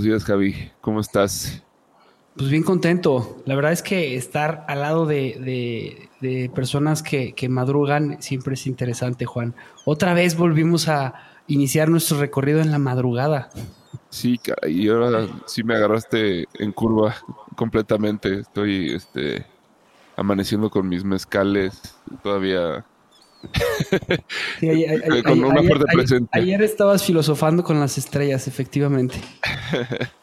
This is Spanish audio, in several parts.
Buenos días, Javi. ¿Cómo estás? Pues bien contento. La verdad es que estar al lado de, de- de personas que, que madrugan siempre es interesante, Juan. Otra vez volvimos a iniciar nuestro recorrido en la madrugada. Sí, y ahora sí me agarraste en curva completamente. Estoy este, amaneciendo con mis mezcales todavía. Sí, a- a- a- Con una ayer- fuerte ayer- presente. Ayer estabas filosofando con las estrellas, efectivamente.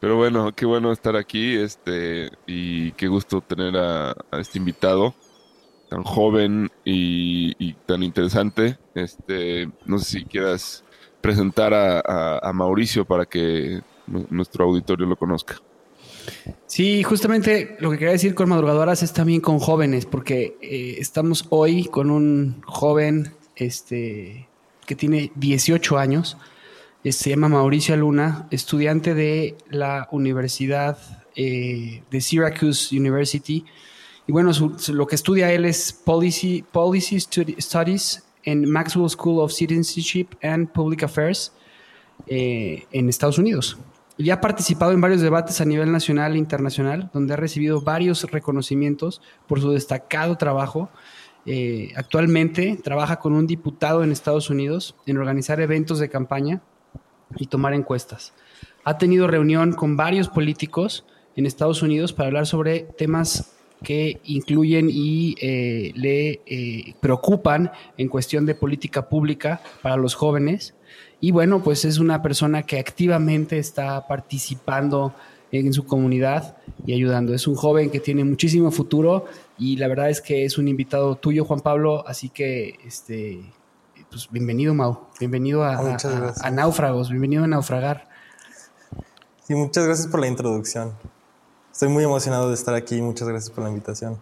Pero bueno, qué bueno estar aquí este, y qué gusto tener a, este invitado tan joven y, tan interesante. Este, no sé si quieras presentar a, Mauricio para que nu- nuestro auditorio lo conozca. Sí, justamente lo que quería decir con madrugadoras es también con jóvenes, porque eh, estamos hoy con un joven este, que tiene 18 años, se llama Mauricio Luna, estudiante de la Universidad eh, de Syracuse University. Y bueno, lo que estudia él es Policy, Policy Studi- Studies en Maxwell School of Citizenship and Public Affairs eh, en Estados Unidos. Ya ha participado en varios debates a nivel nacional e internacional, donde ha recibido varios reconocimientos por su destacado trabajo. Eh, actualmente trabaja con un diputado en Estados Unidos en organizar eventos de campaña y tomar encuestas. Ha tenido reunión con varios políticos en Estados Unidos para hablar sobre temas que incluyen y eh, le eh, preocupan en cuestión de política pública para los jóvenes. Y bueno, pues es una persona que activamente está participando en su comunidad y ayudando. Es un joven que tiene muchísimo futuro y la verdad es que es un invitado tuyo, Juan Pablo, así que este pues bienvenido, Mau. Bienvenido a, Muchas a- Náufragos, bienvenido a Naufragar. Y muchas gracias por la introducción. Estoy muy emocionado de estar aquí. Muchas gracias por la invitación.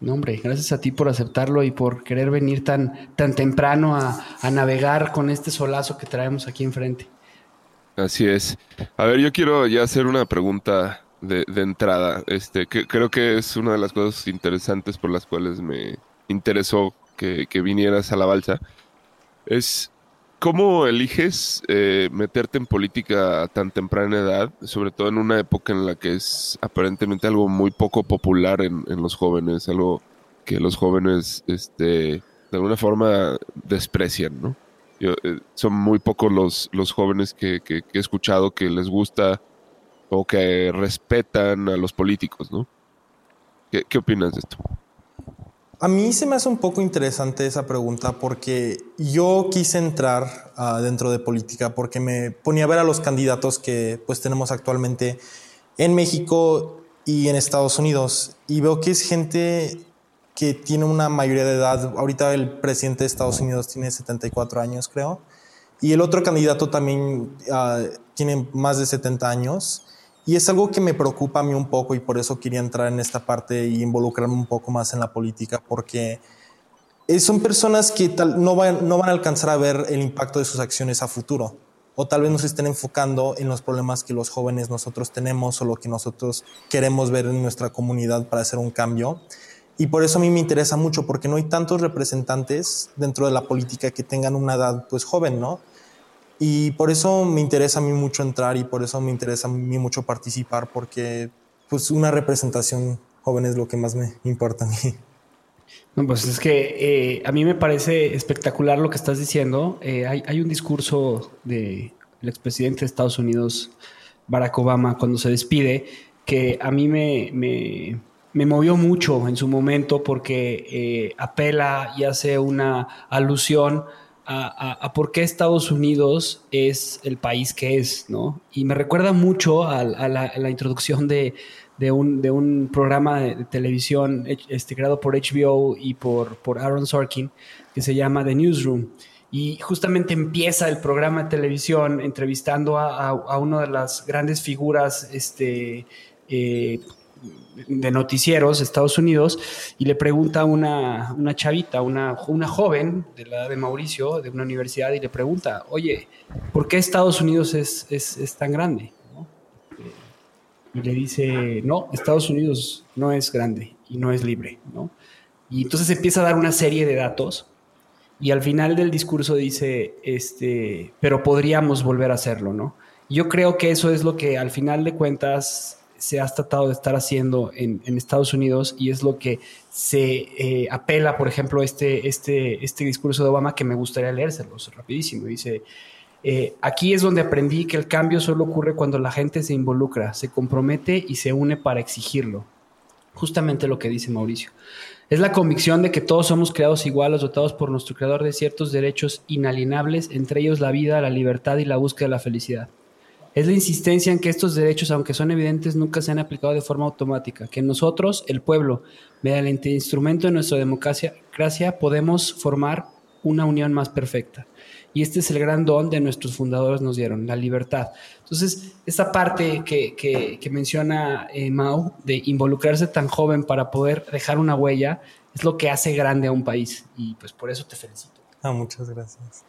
No, hombre, gracias a ti por aceptarlo y por querer venir tan, tan temprano a, a navegar con este solazo que traemos aquí enfrente. Así es. A ver, yo quiero ya hacer una pregunta de, de entrada. Este, que creo que es una de las cosas interesantes por las cuales me interesó que, que vinieras a la balsa. Es cómo eliges eh, meterte en política a tan temprana edad, sobre todo en una época en la que es aparentemente algo muy poco popular en, los jóvenes, algo que los jóvenes, este, de alguna forma desprecian, ¿no? Yo, eh, son muy pocos los, los jóvenes que, que- he escuchado que les gusta o que respetan a los políticos, ¿no? ¿Qué, qué opinas de esto? A mí se me hace un poco interesante esa pregunta porque yo quise entrar ah, dentro de política porque me ponía a ver a los candidatos que pues tenemos actualmente en México y en Estados Unidos y veo que es gente que tiene una mayoría de edad. Ahorita el presidente de Estados Unidos tiene 74 años, creo. Y el otro candidato también ah, tiene más de 70 años. Y es algo que me preocupa a mí un poco y por eso quería entrar en esta parte y involucrarme un poco más en la política, porque son personas que tal, no, van, no van a alcanzar a ver el impacto de sus acciones a futuro. O tal vez nos estén enfocando en los problemas que los jóvenes nosotros tenemos o lo que nosotros queremos ver en nuestra comunidad para hacer un cambio. Y por eso a mí me interesa mucho, porque no hay tantos representantes dentro de la política que tengan una edad pues joven, ¿no? Y por eso me interesa a mí mucho entrar y por eso me interesa a mí mucho participar, porque pues una representación joven es lo que más me importa a mí. No, pues es que eh, a mí me parece espectacular lo que estás diciendo. Eh, hay, hay, un discurso del de expresidente de Estados Unidos, Barack Obama, cuando se despide, que a mí me, me, me movió mucho en su momento porque eh, apela y hace una alusión a, a, por qué Estados Unidos es el país que es, ¿no? Y me recuerda mucho a, la, introducción de, de, un, de, un, programa de televisión este, creado por HBO y por, por Aaron Sorkin que se llama The Newsroom. Y justamente empieza el programa de televisión entrevistando a, a una de las grandes figuras este, eh, de noticieros de Estados Unidos y le pregunta a una, una chavita, una, una, joven de la de Mauricio, de una universidad, y le pregunta, oye, ¿por qué Estados Unidos es, es, es tan grande? Y le dice, no, Estados Unidos no es grande y no es libre. ¿no? Y entonces empieza a dar una serie de datos y al final del discurso dice, este, pero podríamos volver a hacerlo, ¿no? Yo creo que eso es lo que al final de cuentas se ha tratado de estar haciendo en, Estados Unidos y es lo que se eh, apela, por ejemplo, este, este, este discurso de Obama que me gustaría leérselos rapidísimo. Dice, eh, aquí es donde aprendí que el cambio solo ocurre cuando la gente se involucra, se compromete y se une para exigirlo. Justamente lo que dice Mauricio. Es la convicción de que todos somos creados iguales, dotados por nuestro creador de ciertos derechos inalienables, entre ellos la vida, la libertad y la búsqueda de la felicidad. Es la insistencia en que estos derechos, aunque son evidentes, nunca se han aplicado de forma automática, que nosotros, el pueblo, mediante el instrumento de nuestra democracia, podemos formar una unión más perfecta. Y este es el gran don de nuestros fundadores nos dieron, la libertad. Entonces, esta parte que, que, menciona eh, Mao, de involucrarse tan joven para poder dejar una huella, es lo que hace grande a un país. Y pues por eso te felicito. Ah, muchas gracias.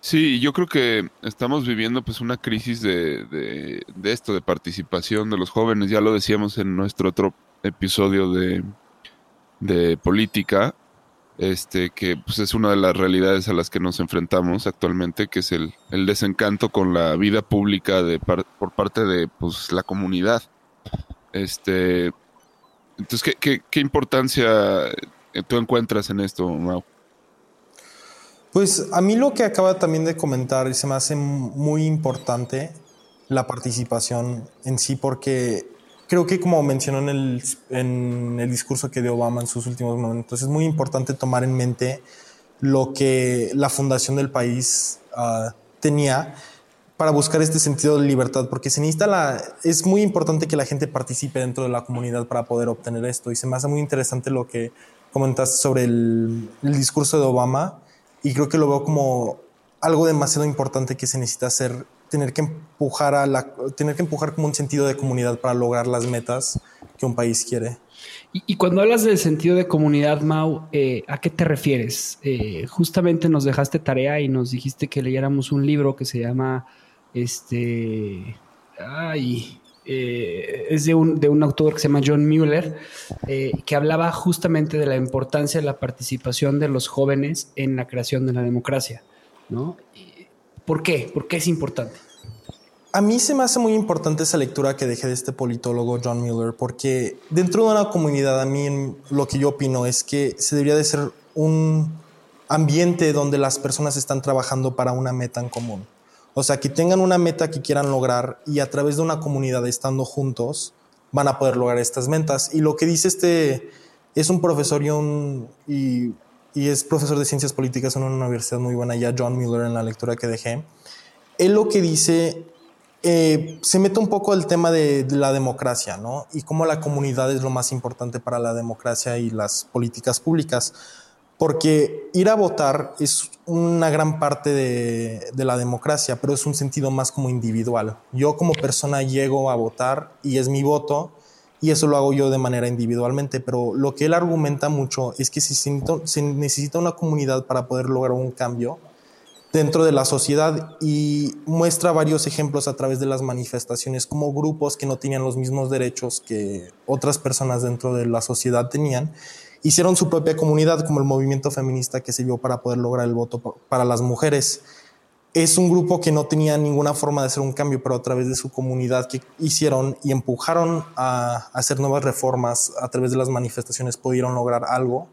Sí, yo creo que estamos viviendo pues una crisis de, de, esto, de participación de los jóvenes. Ya lo decíamos en nuestro otro episodio de, de política, este, que pues es una de las realidades a las que nos enfrentamos actualmente, que es el, el desencanto con la vida pública de par, por parte de pues la comunidad. Este, entonces, ¿qué, qué, qué importancia tú encuentras en esto, Mau? Pues a mí lo que acaba también de comentar se me hace muy importante la participación en sí porque creo que como mencionó en el, discurso que dio Obama en sus últimos momentos, es muy importante tomar en mente lo que la fundación del país uh, tenía para buscar este sentido de libertad, porque se necesita la, es muy importante que la gente participe dentro de la comunidad para poder obtener esto. Y se me hace muy interesante lo que comentaste sobre el discurso de Obama, y creo que lo veo como algo demasiado importante que se necesita hacer, tener que empujar a la, tener que empujar como un sentido de comunidad para lograr las metas que un país quiere. Y, cuando hablas del sentido de comunidad, Mau, eh, ¿a qué te refieres? Eh, justamente nos dejaste tarea y nos dijiste que leyéramos un libro que se llama, este, ay, eh, es de un, de un, autor que se llama John Mueller, eh, que hablaba justamente de la importancia de la participación de los jóvenes en la creación de la democracia. ¿no? ¿Por qué? ¿Por qué es importante? A mí se me hace muy importante esa lectura que dejé de este politólogo John Mueller, porque dentro de una comunidad, a mí lo que yo opino es que se debería de ser un ambiente donde las personas están trabajando para una meta en común. O sea, que tengan una meta que quieran lograr y a través de una comunidad estando juntos van a poder lograr estas metas. Y lo que dice este es un profesor y, y es profesor de ciencias políticas en una universidad muy buena, ya John Mueller en la lectura que dejé. Él lo que dice eh, se mete un poco el tema de, de, la democracia, ¿no? Y cómo la comunidad es lo más importante para la democracia y las políticas públicas. Porque ir a votar es una gran parte de, de, la democracia, pero es un sentido más como individual. Yo como persona llego a votar y es mi voto y eso lo hago yo de manera individualmente, pero lo que él argumenta mucho es que se, se necesita una comunidad para poder lograr un cambio dentro de la sociedad y muestra varios ejemplos a través de las manifestaciones como grupos que no tenían los mismos derechos que otras personas dentro de la sociedad tenían hicieron su propia comunidad, como el movimiento feminista que sirvió para poder lograr el voto para las mujeres. Es un grupo que no tenía ninguna forma de hacer un cambio, pero a través de su comunidad que hicieron y empujaron a hacer nuevas reformas, a través de las manifestaciones pudieron lograr algo,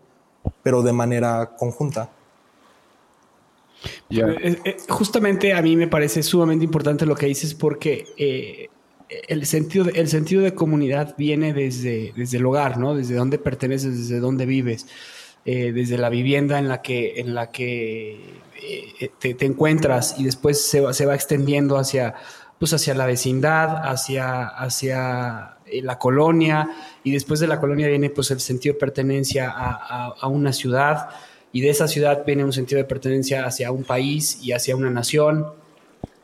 pero de manera conjunta. Eh, eh, justamente a mí me parece sumamente importante lo que dices porque eh, el sentido, de, el sentido de comunidad viene desde, desde el hogar, ¿no? Desde dónde perteneces, desde dónde vives, eh, desde la vivienda en la que, en la que eh, te, encuentras y después se va, se va extendiendo hacia, pues hacia la vecindad, hacia, hacia eh, la colonia y después de la colonia viene pues el sentido de pertenencia a, a una ciudad y de esa ciudad viene un sentido de pertenencia hacia un país y hacia una nación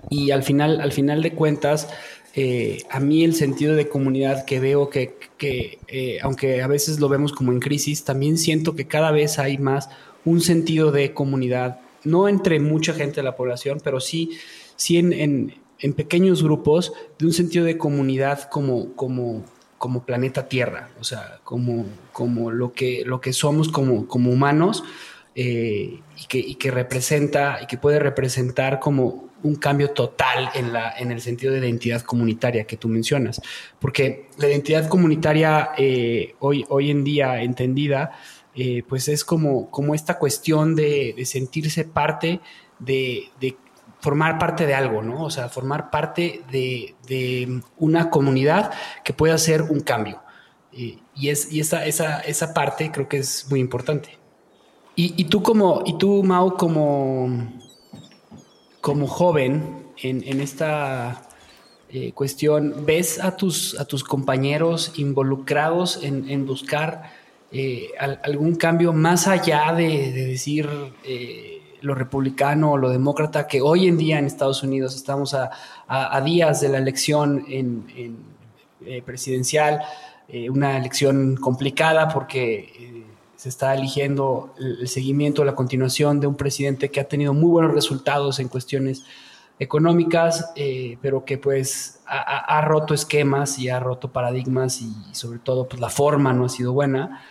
y al final, al final de cuentas, eh, a mí el sentido de comunidad que veo que, eh, aunque a veces lo vemos como en crisis, también siento que cada vez hay más un sentido de comunidad, no entre mucha gente de la población, pero sí, sí en, pequeños grupos, de un sentido de comunidad como, como, como planeta Tierra, o sea, como, como lo, que, lo que somos como, como humanos. Eh, y, que, y que representa y que puede representar como un cambio total en, la, en el sentido de identidad comunitaria que tú mencionas. Porque la identidad comunitaria eh, hoy, hoy en día entendida, eh, pues es como, como esta cuestión de, sentirse parte de, formar parte de algo, ¿no? O sea, formar parte de, una comunidad que pueda hacer un cambio. Eh, y es, y esa, esa, esa parte creo que es muy importante. Y, y, tú como, y tú, Mau, como, como joven en, esta eh, cuestión, ¿ves a tus, a tus compañeros involucrados en, buscar eh, algún cambio más allá de, decir eh, lo republicano o lo demócrata, que hoy en día en Estados Unidos estamos a, días de la elección en, presidencial, una elección complicada porque se está eligiendo el seguimiento, la continuación de un presidente que ha tenido muy buenos resultados en cuestiones económicas, eh, pero que pues ha, roto esquemas y ha roto paradigmas y, sobre todo pues la forma no ha sido buena.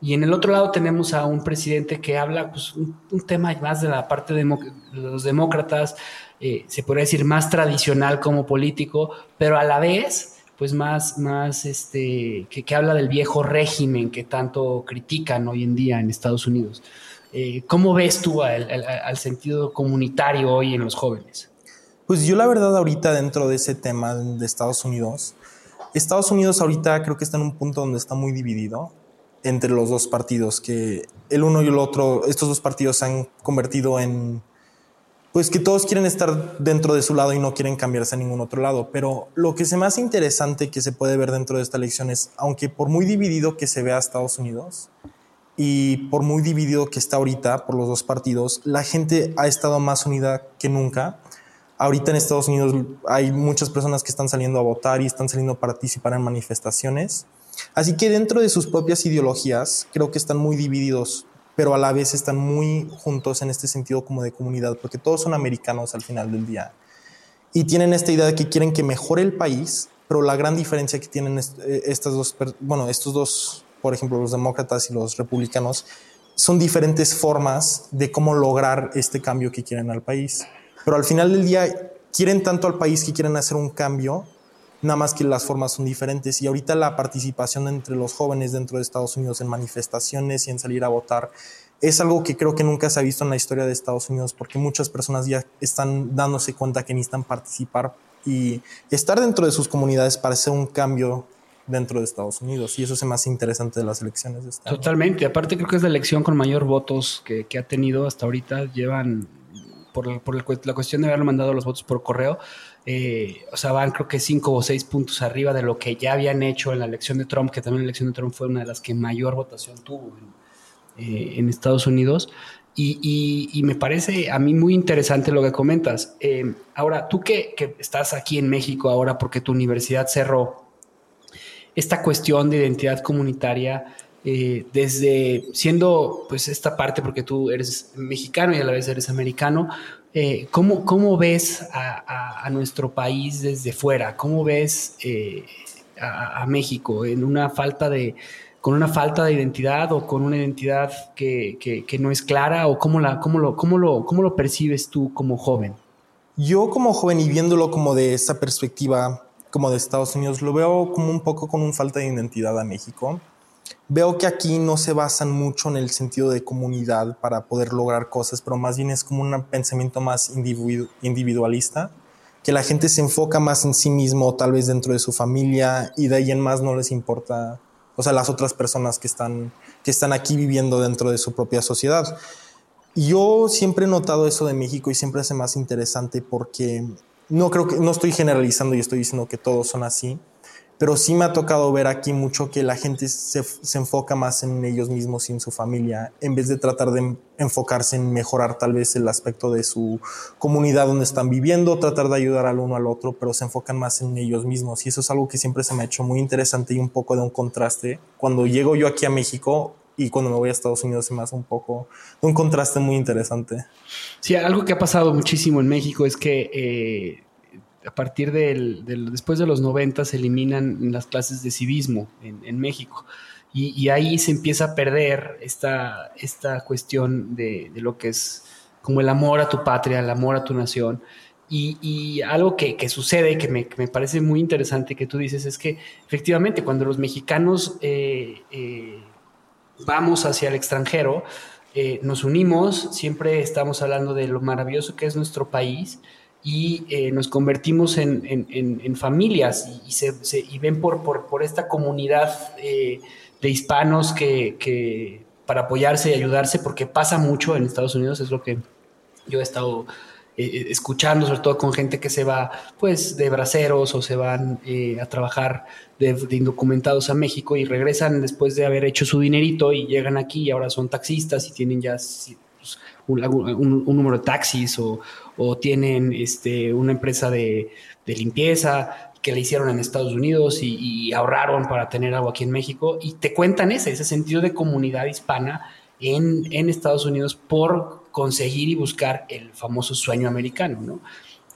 Y en el otro lado tenemos a un presidente que habla pues, un, tema más de la parte de los demócratas, eh, se podría decir más tradicional como político, pero a la vez pues más, más este, que, habla del viejo régimen que tanto critican hoy en día en Estados Unidos. Eh, ¿Cómo ves tú al, sentido comunitario hoy en los jóvenes? Pues yo la verdad ahorita dentro de ese tema de Estados Unidos, Estados Unidos ahorita creo que está en un punto donde está muy dividido entre los dos partidos, que el uno y el otro, estos dos partidos se han convertido en pues que todos quieren estar dentro de su lado y no quieren cambiarse a ningún otro lado. Pero lo que es más interesante que se puede ver dentro de esta elección es, aunque por muy dividido que se vea Estados Unidos y por muy dividido que está ahorita por los dos partidos, la gente ha estado más unida que nunca. Ahorita en Estados Unidos hay muchas personas que están saliendo a votar y están saliendo a participar en manifestaciones. Así que dentro de sus propias ideologías creo que están muy divididos pero a la vez están muy juntos en este sentido como de comunidad, porque todos son americanos al final del día. Y tienen esta idea de que quieren que mejore el país, pero la gran diferencia que tienen eh, estas dos, bueno, estos dos, por ejemplo, los demócratas y los republicanos, son diferentes formas de cómo lograr este cambio que quieren al país. Pero al final del día quieren tanto al país que quieren hacer un cambio nada más que las formas son diferentes. Y ahorita la participación entre los jóvenes dentro de Estados Unidos en manifestaciones y en salir a votar es algo que creo que nunca se ha visto en la historia de Estados Unidos porque muchas personas ya están dándose cuenta que necesitan participar y estar dentro de sus comunidades para hacer un cambio dentro de Estados Unidos. Y eso es más interesante de las elecciones de Estados Totalmente, aparte creo que es la elección con mayor votos que, que ha tenido hasta ahorita, llevan por, por la cuestión de haberlo mandado los votos por correo, eh, o sea, van creo que cinco o seis puntos arriba de lo que ya habían hecho en la elección de Trump, que también la elección de Trump fue una de las que mayor votación tuvo eh, en Estados Unidos. Y, me parece a mí muy interesante lo que comentas. Eh, ahora, tú que, estás aquí en México ahora porque tu universidad cerró, esta cuestión de identidad comunitaria, eh, desde siendo pues esta parte, porque tú eres mexicano y a la vez eres americano, eh, ¿cómo, ves a, nuestro país desde fuera? ¿Cómo ves a, a México en una falta de con una falta de identidad o con una identidad que, que, no es clara o cómo, la, cómo, lo, cómo, lo, cómo lo percibes tú como joven? Yo como joven y viéndolo como de esa perspectiva, como de Estados Unidos, lo veo como un poco con una falta de identidad a México. Veo que aquí no se basan mucho en el sentido de comunidad para poder lograr cosas, pero más bien es como un pensamiento más individualista, que la gente se enfoca más en sí mismo, tal vez dentro de su familia, y de ahí en más no les importa o sea, las otras personas que están, que están aquí viviendo dentro de su propia sociedad. Yo siempre he notado eso de México y siempre hace más interesante porque no creo que, no estoy generalizando y estoy diciendo que todos son así, pero sí me ha tocado ver aquí mucho que la gente se, se, enfoca más en ellos mismos y en su familia, en vez de tratar de enfocarse en mejorar tal vez el aspecto de su comunidad donde están viviendo, tratar de ayudar al uno al otro, pero se enfocan más en ellos mismos. Y eso es algo que siempre se me ha hecho muy interesante y un poco de un contraste. Cuando llego yo aquí a México, y cuando me voy a Estados Unidos se me un poco un contraste muy interesante. Sí, algo que ha pasado muchísimo en México es que eh, a partir del, después de los 90 se eliminan las clases de civismo en, México. Y, ahí se empieza a perder esta, esta cuestión de, lo que es como el amor a tu patria, el amor a tu nación. Y, algo que, sucede, que me, parece muy interesante que tú dices, es que efectivamente cuando los mexicanos eh, eh, vamos hacia el extranjero, eh, nos unimos, siempre estamos hablando de lo maravilloso que es nuestro país y eh, nos convertimos en, familias y, se, ven por, por, esta comunidad eh, de hispanos que, para apoyarse y ayudarse, porque pasa mucho en Estados Unidos, es lo que yo he estado eh, escuchando, sobre todo con gente que se va pues de braceros o se van a trabajar de, indocumentados a México y regresan después de haber hecho su dinerito y llegan aquí y ahora son taxistas y tienen ya pues, un, número de taxis o, tienen este, una empresa de, limpieza que le hicieron en Estados Unidos y, ahorraron para tener algo aquí en México y te cuentan ese, ese sentido de comunidad hispana en, en Estados Unidos por conseguir y buscar el famoso sueño americano, ¿no?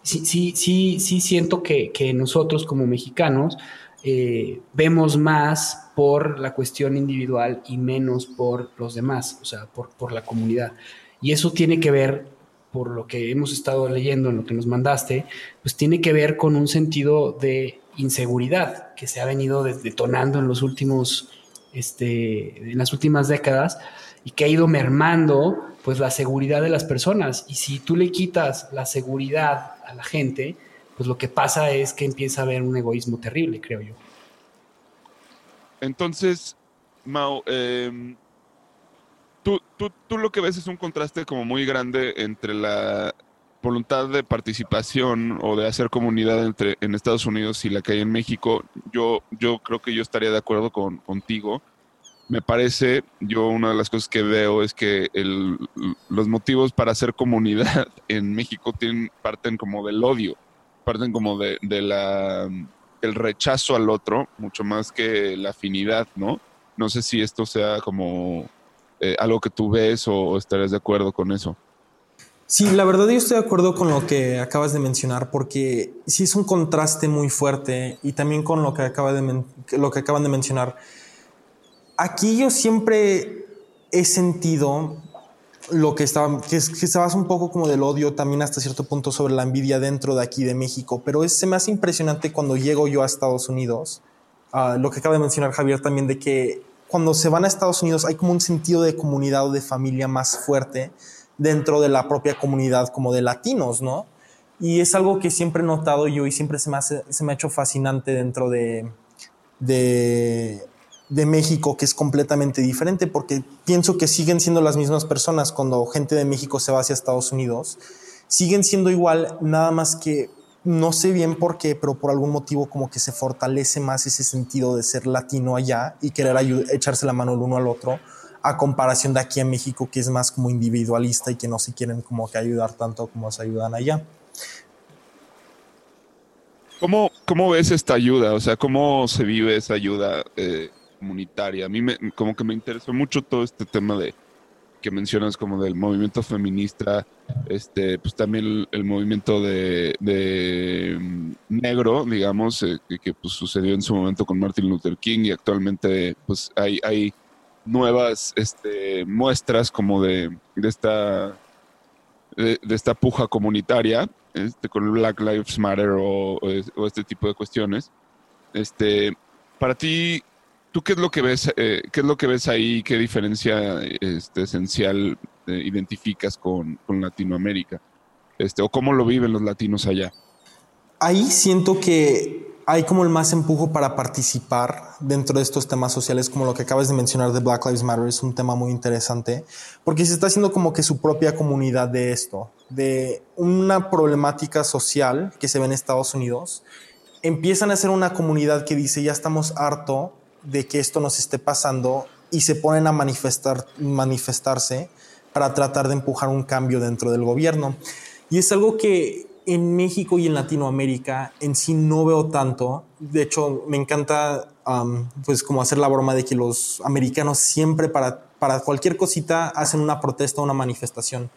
Sí, sí, sí, sí siento que, que nosotros como mexicanos eh, vemos más por la cuestión individual y menos por los demás, o sea, por, por la comunidad. Y eso tiene que ver, por lo que hemos estado leyendo en lo que nos mandaste, pues tiene que ver con un sentido de inseguridad que se ha venido detonando en los últimos, este, en las últimas décadas y que ha ido mermando pues la seguridad de las personas. Y si tú le quitas la seguridad a la gente, pues lo que pasa es que empieza a haber un egoísmo terrible, creo yo. Entonces, Mao, eh, tú, tú, tú lo que ves es un contraste como muy grande entre la voluntad de participación o de hacer comunidad entre en Estados Unidos y la que hay en México, yo, yo creo que yo estaría de acuerdo con, contigo. Me parece, yo una de las cosas que veo es que el, los motivos para hacer comunidad en México tienen, parten como del odio, parten como de, de la, el rechazo al otro, mucho más que la afinidad, ¿no? No sé si esto sea como eh, algo que tú ves o, estarías de acuerdo con eso. Sí, la verdad yo estoy de acuerdo con lo que acabas de mencionar porque sí es un contraste muy fuerte y también con lo que, acaba de acaban de mencionar. Aquí yo siempre he sentido lo que estaba, que, se un poco como del odio también hasta cierto punto sobre la envidia dentro de aquí de México, pero es, hace impresionante cuando llego yo a Estados Unidos, lo que acaba de mencionar Javier también de que cuando se van a Estados Unidos hay como un sentido de comunidad o de familia más fuerte dentro de la propia comunidad como de latinos, ¿no? Y es algo que siempre he notado yo y siempre se me, se me ha hecho fascinante dentro de, de, de México, que es completamente diferente, porque pienso que siguen siendo las mismas personas cuando gente de México se va hacia Estados Unidos, siguen siendo igual, nada más que no sé bien por qué, pero por algún motivo como que se fortalece más ese sentido de ser latino allá y querer echarse la mano el uno al otro a comparación de aquí en México, que es más como individualista y que no se quieren como que ayudar tanto como se ayudan allá. ¿Cómo, cómo ves esta ayuda? O sea, ¿cómo se vive esa ayuda eh, comunitaria? A mí me, como que me interesó mucho todo este tema de que mencionas como del movimiento feminista, este, pues también el, el movimiento de, de, mm, negro, digamos, eh, que, que, pues sucedió en su momento con Martin Luther King y actualmente pues hay, hay nuevas este, muestras como de, de esta de, de, esta puja comunitaria este, con Black Lives Matter o, o, este tipo de cuestiones. Este, para ti, ¿Tú qué es lo que ves, eh, qué es lo que ves ahí? ¿Qué diferencia este, esencial eh, identificas con, con, Latinoamérica? Este, ¿O cómo lo viven los latinos allá? Ahí siento que hay como el más empujo para participar dentro de estos temas sociales, como lo que acabas de mencionar de Black Lives Matter, es un tema muy interesante, porque se está haciendo como que su propia comunidad de esto, de una problemática social que se ve en Estados Unidos. Empiezan a ser una comunidad que dice, ya estamos harto de que esto nos esté pasando y se ponen a manifestar, manifestarse para tratar de empujar un cambio dentro del gobierno. Y es algo que en México y en Latinoamérica en sí no veo tanto. De hecho, me encanta pues como hacer la broma de que los americanos siempre para, para cualquier cosita hacen una protesta, una manifestación.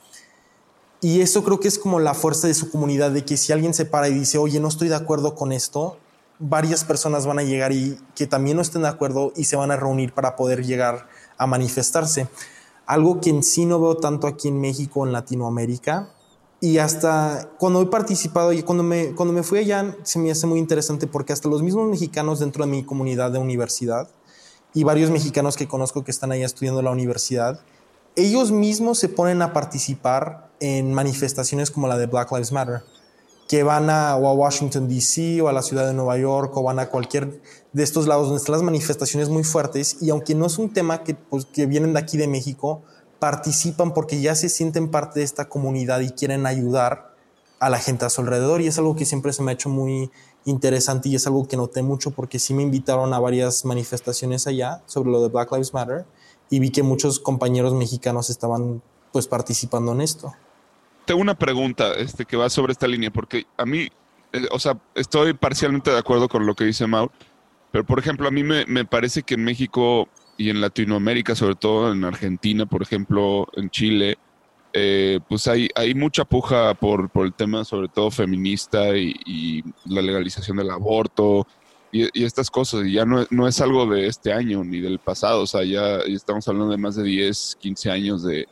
Y eso creo que es como la fuerza de su comunidad, de que si alguien se para y dice, oye, no estoy de acuerdo con esto, varias personas van a llegar y que también no estén de acuerdo y se van a reunir para poder llegar a manifestarse. Algo que en sí no veo tanto aquí en México, en Latinoamérica. Y hasta cuando he participado y cuando me, cuando me fui allá, se me hace muy interesante porque hasta los mismos mexicanos dentro de mi comunidad de universidad y varios mexicanos que conozco que están allá estudiando la universidad, ellos mismos se ponen a participar en manifestaciones como la de Black Lives Matter que van a, o a Washington, D.C. o a la ciudad de Nueva York o van a cualquier de estos lados donde están las manifestaciones muy fuertes y aunque no es un tema que, pues, que vienen de aquí de México, participan porque ya se sienten parte de esta comunidad y quieren ayudar a la gente a su alrededor y es algo que siempre se me ha hecho muy interesante y es algo que noté mucho porque sí me invitaron a varias manifestaciones allá sobre lo de Black Lives Matter y vi que muchos compañeros mexicanos estaban pues participando en esto tengo una pregunta este, que va sobre esta línea, porque a mí, eh, o sea, estoy parcialmente de acuerdo con lo que dice Maur, pero por ejemplo, a mí me, me, parece que en México y en Latinoamérica, sobre todo en Argentina, por ejemplo, en Chile, eh, pues hay, hay mucha puja por, por el tema, sobre todo feminista y, la legalización del aborto y, y, estas cosas. Y ya no, no es algo de este año ni del pasado, o sea, ya, ya estamos hablando de más de 10, 15 años de,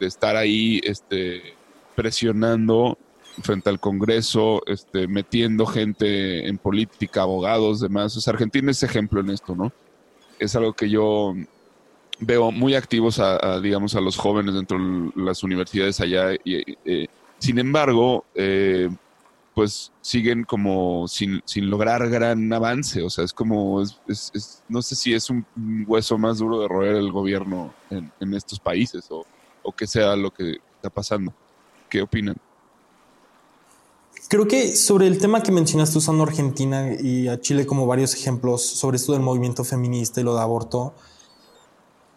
de estar ahí, este presionando frente al Congreso, este, metiendo gente en política, abogados, demás. O sea, Argentina es ejemplo en esto, ¿no? Es algo que yo veo muy activos a, digamos, a los jóvenes dentro de las universidades allá. Y, eh, sin embargo, eh, pues siguen como sin, sin, lograr gran avance. O sea, es como, es, es, no sé si es un hueso más duro de roer el gobierno en, estos países o, o que sea lo que está pasando. ¿Qué opinan? Creo que sobre el tema que mencionaste usando Argentina y a Chile como varios ejemplos sobre esto del movimiento feminista y lo de aborto,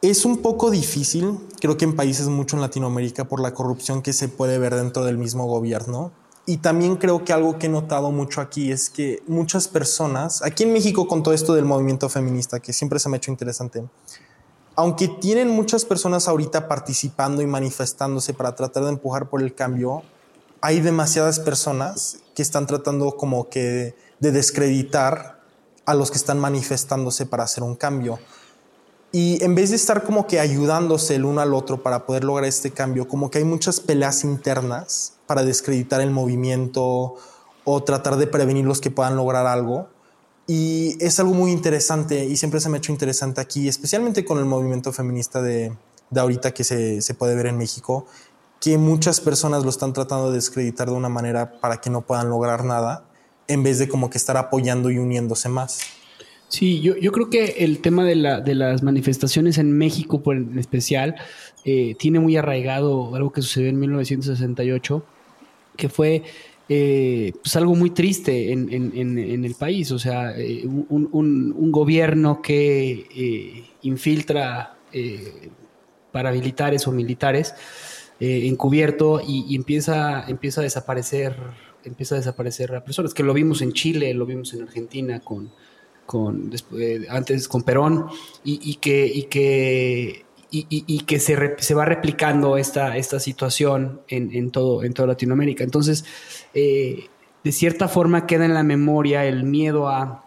es un poco difícil, creo que en países mucho en Latinoamérica, por la corrupción que se puede ver dentro del mismo gobierno. Y también creo que algo que he notado mucho aquí es que muchas personas, aquí en México con todo esto del movimiento feminista, que siempre se me ha hecho interesante, aunque tienen muchas personas ahorita participando y manifestándose para tratar de empujar por el cambio, hay demasiadas personas que están tratando como que de descreditar a los que están manifestándose para hacer un cambio. Y en vez de estar como que ayudándose el uno al otro para poder lograr este cambio, como que hay muchas peleas internas para descreditar el movimiento o tratar de prevenir los que puedan lograr algo. Y es algo muy interesante y siempre se me ha hecho interesante aquí, especialmente con el movimiento feminista de, de ahorita que se, se, puede ver en México, que muchas personas lo están tratando de descreditar de una manera para que no puedan lograr nada, en vez de como que estar apoyando y uniéndose más. Sí, yo, yo creo que el tema de, la, de las manifestaciones en México, por en especial, eh, tiene muy arraigado algo que sucedió en 1968, que fue eh, pues algo muy triste en, en, en el país, o sea, eh, un, un, gobierno que eh, infiltra eh, paramilitares o militares encubierto y, empieza, empieza a desaparecer empieza a desaparecer a personas que lo vimos en Chile lo vimos en Argentina con, con antes con Perón y, que y que y, que se, se, va replicando esta, esta situación en, en, todo, en toda Latinoamérica. Entonces, eh, de cierta forma queda en la memoria el miedo a,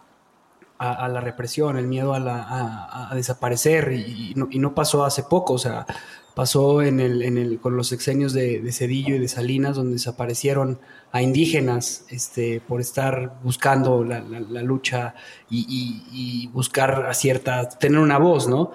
a, la represión, el miedo a, la, a desaparecer, y, no, y, no, pasó hace poco, o sea, pasó en el, en el, con los sexenios de, Cedillo y de Salinas, donde desaparecieron a indígenas este, por estar buscando la, la lucha y, y, buscar a cierta, tener una voz, ¿no?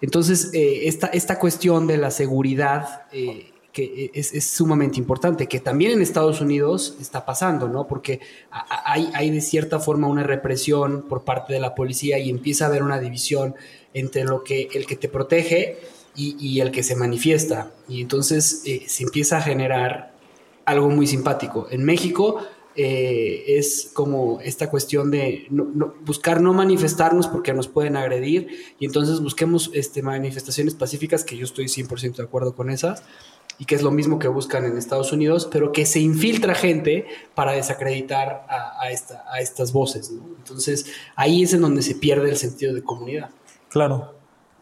Entonces, eh, esta, esta, cuestión de la seguridad eh, que es, sumamente importante, que también en Estados Unidos está pasando, ¿no? Porque hay, hay, de cierta forma una represión por parte de la policía y empieza a haber una división entre lo que, el que te protege y, el que se manifiesta. Y entonces eh, se empieza a generar algo muy simpático. En México eh, es como esta cuestión de buscar no manifestarnos porque nos pueden agredir y entonces busquemos este, manifestaciones pacíficas, que yo estoy 100% de acuerdo con esas, y que es lo mismo que buscan en Estados Unidos, pero que se infiltra gente para desacreditar a, esta, a estas voces. Entonces ahí es en donde se pierde el sentido de comunidad. Claro.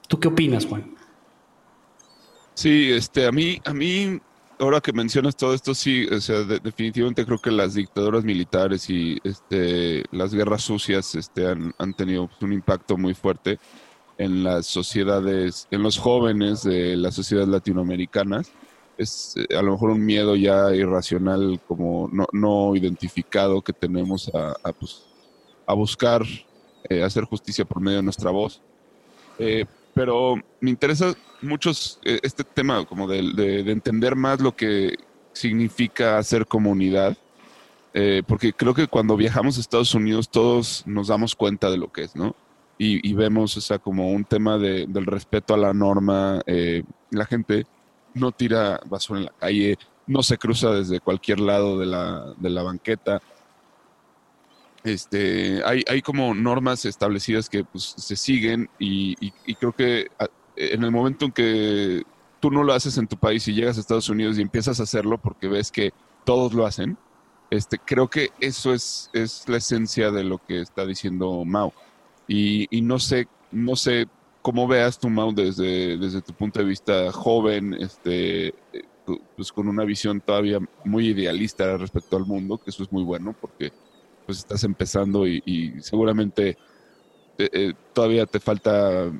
¿Tú qué opinas, Juan? Sí, este, a mí, a mí ahora que mencionas todo esto, sí, o sea, definitivamente creo que las dictaduras militares y este, las guerras sucias este, han, han tenido un impacto muy fuerte en las sociedades, en los jóvenes de las sociedades latinoamericanas. Es eh, a lo mejor un miedo ya irracional, como no, no identificado que tenemos a, a, pues, a buscar eh, hacer justicia por medio de nuestra voz. Eh, pero me interesa mucho eh, este tema como de, de, entender más lo que significa hacer comunidad, eh, porque creo que cuando viajamos a Estados Unidos todos nos damos cuenta de lo que es, ¿no? Y, y vemos, o sea, como un tema de, del respeto a la norma, eh, la gente no tira basura en la calle, no se cruza desde cualquier lado de la, de la banqueta, este, hay, hay como normas establecidas que pues, se siguen y, creo que ah, en el momento en que tú no lo haces en tu país y llegas a Estados Unidos y empiezas a hacerlo porque ves que todos lo hacen, este, creo que eso es, es la esencia de lo que está diciendo Mao. Y, y no sé, no sé cómo veas tú, Mao, desde, desde tu punto de vista joven, este, pues con una visión todavía muy idealista respecto al mundo, que eso es muy bueno porque pues estás empezando y, seguramente eh, eh, todavía te falta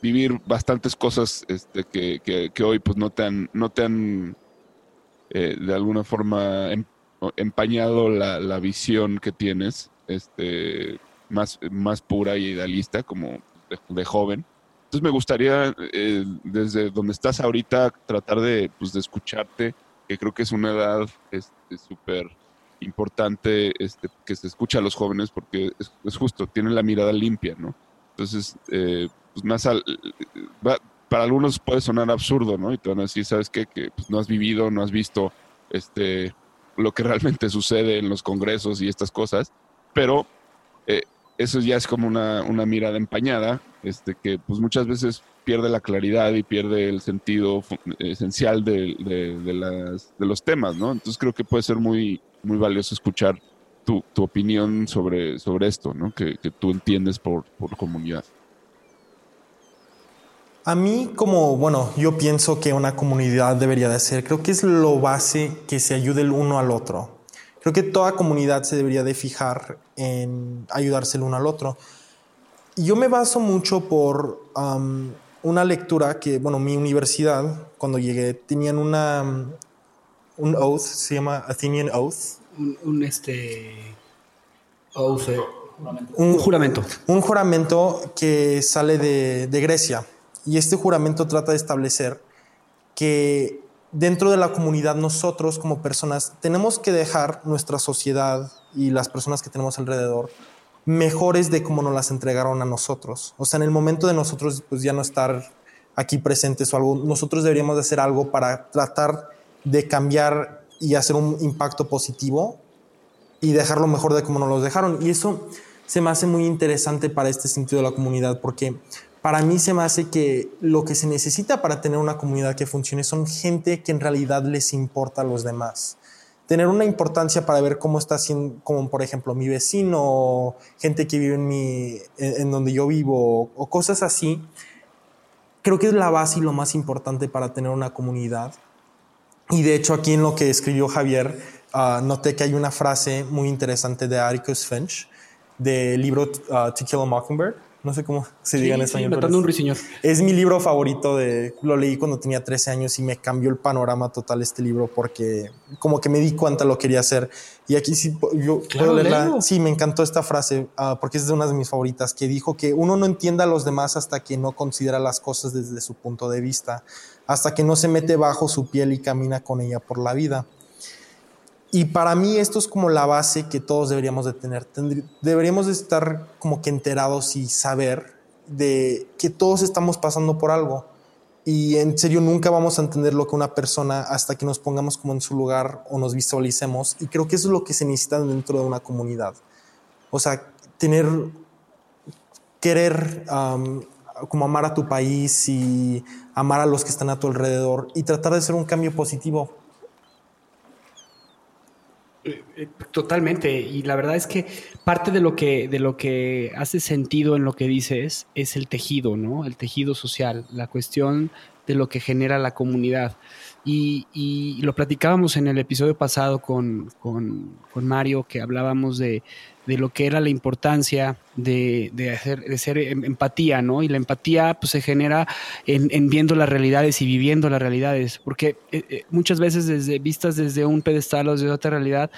vivir bastantes cosas este, que, que, hoy pues no te han, no te han eh, de alguna forma em, empañado la, la, visión que tienes este, más, más pura y idealista como de, joven. Entonces me gustaría desde donde estás ahorita tratar de, pues, de escucharte, que creo que es una edad este, súper importante este, que se escucha a los jóvenes porque es, justo, tienen la mirada limpia, ¿no? Entonces, eh, pues más al, para algunos puede sonar absurdo, ¿no? Y te van a ¿sabes qué? Que pues, no has vivido, no has visto este, lo que realmente sucede en los congresos y estas cosas, pero eh, eso ya es como una, una, mirada empañada, este, que pues muchas veces pierde la claridad y pierde el sentido esencial de, de, las, de los temas, ¿no? Entonces creo que puede ser muy, muy valioso escuchar tu, tu opinión sobre, sobre esto, ¿no? Que, que tú entiendes por, por comunidad. A mí como, bueno, yo pienso que una comunidad debería de ser, creo que es lo base que se ayude el uno al otro. Creo que toda comunidad se debería de fijar en ayudarse el uno al otro. Yo me baso mucho por una lectura que, bueno, mi universidad, cuando llegué, tenían una, un oath, se llama Athenian Oath. Un, este. Oath. Eh, un, juramento. Un juramento que sale de, de Grecia. Y este juramento trata de establecer que dentro de la comunidad nosotros como personas tenemos que dejar nuestra sociedad y las personas que tenemos alrededor mejores de como nos las entregaron a nosotros. O sea, en el momento de nosotros pues ya no estar aquí presentes o algo, nosotros deberíamos de hacer algo para tratar de cambiar y hacer un impacto positivo y dejarlo mejor de como nos lo dejaron. Y eso se me hace muy interesante para este sentido de la comunidad, porque para mí se me hace que lo que se necesita para tener una comunidad que funcione son gente que en realidad les importa a los demás. Tener una importancia para ver cómo está haciendo, como por ejemplo mi vecino, gente que vive en, mi, en, donde yo vivo o cosas así, creo que es la base y lo más importante para tener una comunidad. Y de hecho aquí en lo que escribió Javier, uh, noté que hay una frase muy interesante de Atticus Finch del libro uh, To Kill a Mockingbird no sé cómo se diga en español. un Es mi libro favorito de, lo leí cuando tenía 13 años y me cambió el panorama total este libro porque como que me di cuenta lo quería hacer. Y aquí sí, yo puedo leerla. Sí, me encantó esta frase ah, porque es de una de mis favoritas que dijo que uno no entiende a los demás hasta que no considera las cosas desde su punto de vista, hasta que no se mete bajo su piel y camina con ella por la vida. Y para mí esto es como la base que todos deberíamos de tener. Deberíamos de estar como que enterados y saber de que todos estamos pasando por algo. Y en serio nunca vamos a entender lo que una persona hasta que nos pongamos como en su lugar o nos visualicemos. Y creo que eso es lo que se necesita dentro de una comunidad. O sea, tener, querer como amar a tu país y amar a los que están a tu alrededor y tratar de hacer un cambio positivo totalmente. Y la verdad es que parte de lo que, de lo que hace sentido en lo que dices es el tejido, ¿no? El tejido social, la cuestión de lo que genera la comunidad. Y, lo platicábamos en el episodio pasado con, con, Mario, que hablábamos de, de, lo que era la importancia de, de, hacer, de ser em, empatía, ¿no? Y la empatía pues, se genera en, en viendo las realidades y viviendo las realidades, porque eh, eh, muchas veces desde vistas desde un pedestal o desde otra realidad,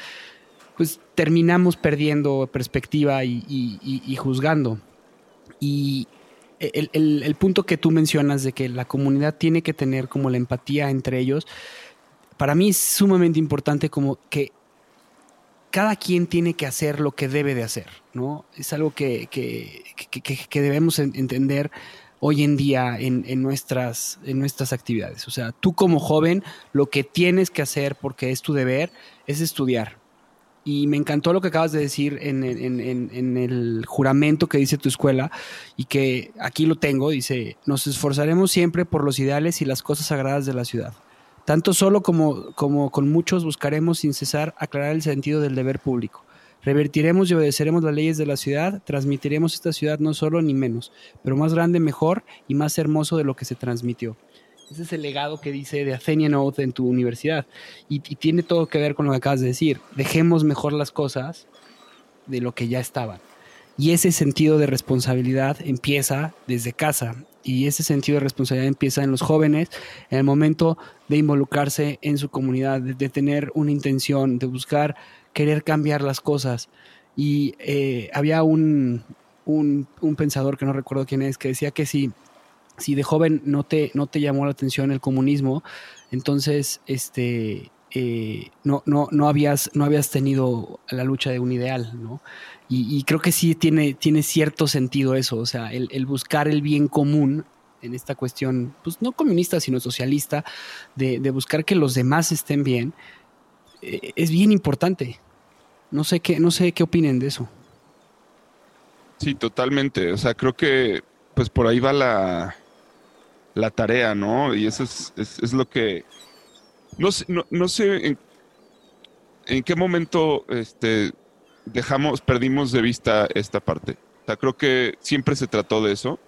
pues terminamos perdiendo perspectiva y, y, y juzgando. Y, el, punto que tú mencionas de que la comunidad tiene que tener como la empatía entre ellos, para mí es sumamente importante como que cada quien tiene que hacer lo que debe de hacer, ¿no? Es algo que, debemos entender hoy en día en, en, nuestras, en nuestras actividades. O sea, tú como joven, lo que tienes que hacer, porque es tu deber, es estudiar y me encantó lo que acabas de decir en, el juramento que dice tu escuela y que aquí lo tengo, dice, nos esforzaremos siempre por los ideales y las cosas sagradas de la ciudad. Tanto solo como, como con muchos buscaremos sin cesar aclarar el sentido del deber público. Revertiremos y obedeceremos las leyes de la ciudad, transmitiremos esta ciudad no solo ni menos, pero más grande, mejor y más hermoso de lo que se transmitió. Ese es el legado que dice de Athenian Oath en tu universidad. Y, tiene todo que ver con lo que acabas de decir. Dejemos mejor las cosas de lo que ya estaban. Y ese sentido de responsabilidad empieza desde casa. Y ese sentido de responsabilidad empieza en los jóvenes, en el momento de involucrarse en su comunidad, de, tener una intención, de buscar querer cambiar las cosas. Y eh, había un, un, un pensador que no recuerdo quién es, que decía que si si de joven no te, no te llamó la atención el comunismo, entonces este, eh, no, no, no, habías, no habías tenido la lucha de un ideal, ¿no? Y, creo que sí tiene, tiene cierto sentido eso, o sea, el, buscar el bien común en esta cuestión, pues no comunista, sino socialista, de, buscar que los demás estén bien, eh, es bien importante. No sé qué, no sé qué opinen de eso. Sí, totalmente. O sea, creo que pues por ahí va la, la tarea, ¿no? Y eso es, es, lo que... No sé, no, sé en, qué momento este, dejamos, perdimos de vista esta parte. Creo que siempre se trató de eso.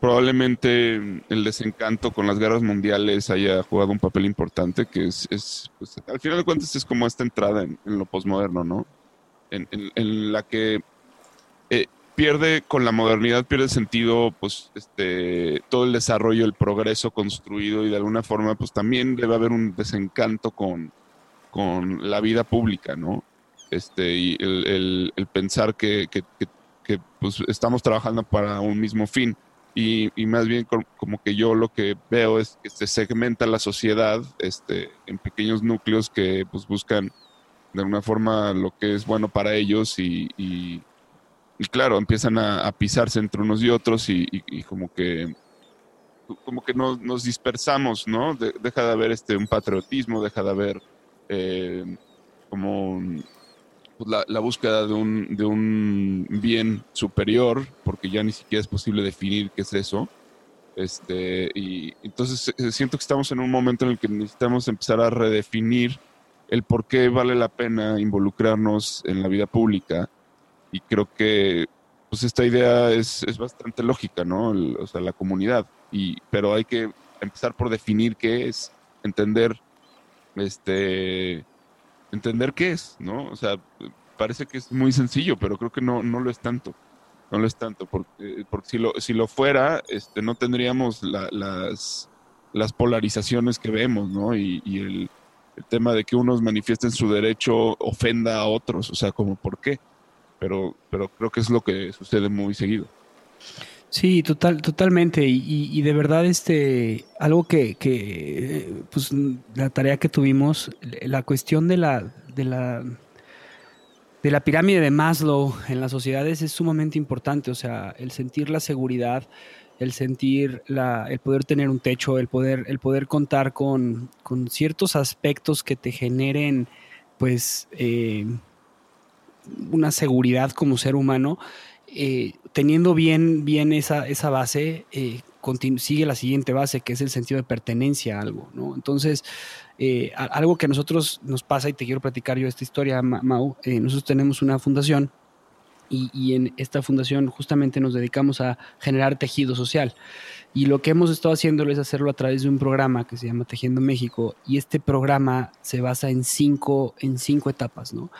Probablemente el desencanto con las guerras mundiales haya jugado un papel importante, que es, es pues, al final de cuentas es como esta entrada en, lo posmoderno, ¿no? En, en, la que eh, pierde con la modernidad, pierde sentido, pues, este, todo el desarrollo, el progreso construido y de alguna forma, pues también debe haber un desencanto con, con la vida pública, ¿no? Este, y el, pensar que, pues, estamos trabajando para un mismo fin. Y, más bien como que yo lo que veo es que se segmenta la sociedad este, en pequeños núcleos que pues buscan de alguna forma lo que es bueno para ellos y y claro, empiezan a, pisarse entre unos y otros y, como que como que nos, dispersamos, ¿no? deja de haber este un patriotismo, deja de haber eh, como pues, la, búsqueda de un, de un bien superior, porque ya ni siquiera es posible definir qué es eso. Este, y entonces eh, siento que estamos en un momento en el que necesitamos empezar a redefinir el por qué vale la pena involucrarnos en la vida pública. Y creo que pues esta idea es, es bastante lógica, ¿no? O sea, la comunidad. Y, pero hay que empezar por definir qué es, entender, este, entender qué es, ¿no? O sea, parece que es muy sencillo, pero creo que no, no lo es tanto. No lo es tanto, porque, porque si, lo, si lo fuera, este, no tendríamos la- las, las polarizaciones que vemos, ¿no? Y, y el, el tema de que unos manifiesten su derecho ofenda a otros, o sea, como por qué. Pero, pero creo que es lo que sucede muy seguido. Sí, total, totalmente. Y, y- de verdad, este, algo que, que, pues, la tarea que tuvimos, la cuestión de la, de la, de la pirámide de Maslow en las sociedades es sumamente importante. O sea, el sentir la seguridad, el sentir la, el poder tener un techo, el poder, el poder contar con, con ciertos aspectos que te generen, pues, eh, una seguridad como ser humano, eh, teniendo bien, bien esa, esa base, eh, sigue la siguiente base, que es el sentido de pertenencia a algo, ¿no? Entonces, eh, algo que a nosotros nos pasa, y te quiero platicar yo esta historia, Ma- Mau, eh, nosotros tenemos una fundación y, y en esta fundación justamente nos dedicamos a generar tejido social. Y lo que hemos estado haciendo es hacerlo a través de un programa que se llama Tejiendo México. Y este programa se basa en cinco, en cinco etapas, ¿no?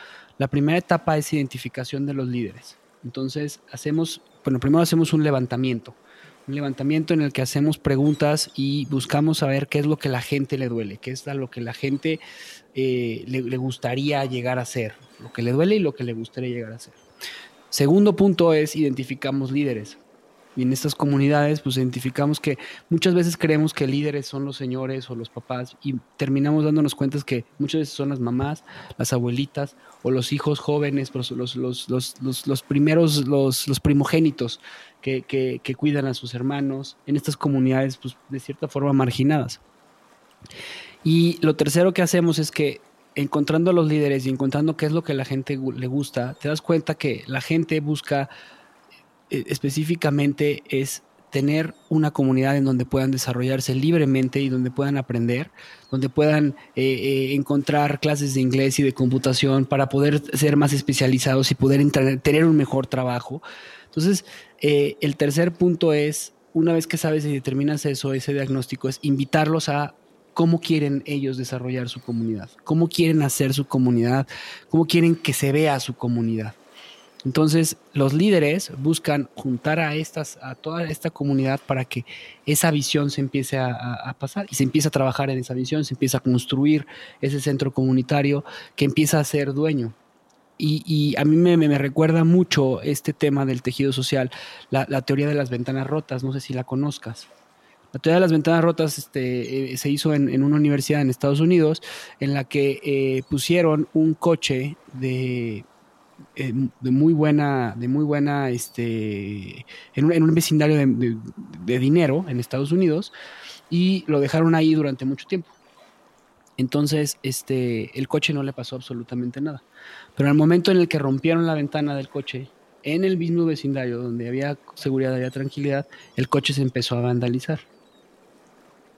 La primera etapa es identificación de los líderes. Entonces, hacemos, bueno, primero hacemos un levantamiento. Un levantamiento en el que hacemos preguntas y buscamos saber qué es lo que la gente le duele, qué es lo que la gente eh, le, le gustaría llegar a ser, lo que le duele y lo que le gustaría llegar a ser. Segundo punto es identificamos líderes. Y en estas comunidades, pues identificamos que muchas veces creemos que líderes son los señores o los papás y terminamos dándonos cuenta que muchas veces son las mamás, las abuelitas o los hijos jóvenes, los, los, los, los, primeros, los, primogénitos que, que, que cuidan a sus hermanos en estas comunidades, pues de cierta forma marginadas. Y lo tercero que hacemos es que encontrando a los líderes y encontrando qué es lo que a la gente le gusta, te das cuenta que la gente busca eh, específicamente es tener una comunidad en donde puedan desarrollarse libremente y donde puedan aprender, donde puedan eh, eh, encontrar clases de inglés y de computación para poder ser más especializados y poder tener un mejor trabajo. Entonces, eh, el tercer punto es, una vez que sabes y determinas eso, ese diagnóstico, es invitarlos a cómo quieren ellos desarrollar su comunidad, cómo quieren hacer su comunidad, cómo quieren que se vea su comunidad. Entonces, los líderes buscan juntar a estas, a toda esta comunidad para que esa visión se empiece a, pasar y se empiece a trabajar en esa visión, se empieza a construir ese centro comunitario que empieza a ser dueño. Y, a mí me, me- recuerda mucho este tema del tejido social, la, teoría de las ventanas rotas, no sé si la conozcas. La teoría de las ventanas rotas este, eh, se hizo en, en una universidad en Estados Unidos en la que eh, pusieron un coche de, eh, de muy buena, de muy buena, este, en un, en un vecindario de, de- de dinero en Estados Unidos y lo dejaron ahí durante mucho tiempo. Entonces, este, el coche no le pasó absolutamente nada. Pero al momento en el que rompieron la ventana del coche, en el mismo vecindario donde había seguridad, había tranquilidad, el coche se empezó a vandalizar.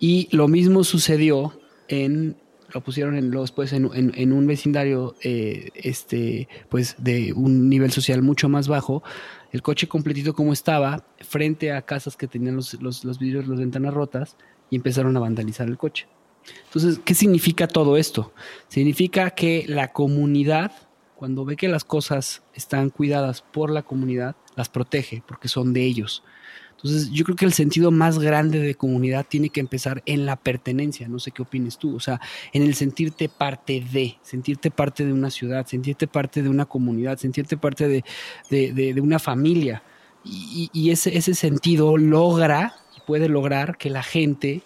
Y lo mismo sucedió en, lo pusieron en, luego después en, en- en un vecindario eh, este, pues de un nivel social mucho más bajo, el coche completito como estaba, frente a casas que tenían los, los, los vidrios, las ventanas rotas, y empezaron a vandalizar el coche. Entonces, ¿qué significa todo esto? Significa que la comunidad, cuando ve que las cosas están cuidadas por la comunidad, las protege porque son de ellos. Entonces, yo creo que el sentido más grande de comunidad tiene que empezar en la pertenencia. No sé qué opines tú. O sea, en el sentirte parte de, sentirte parte de una ciudad, sentirte parte de una comunidad, sentirte parte de, de- de- una familia. Y ese, ese sentido logra y puede lograr que la gente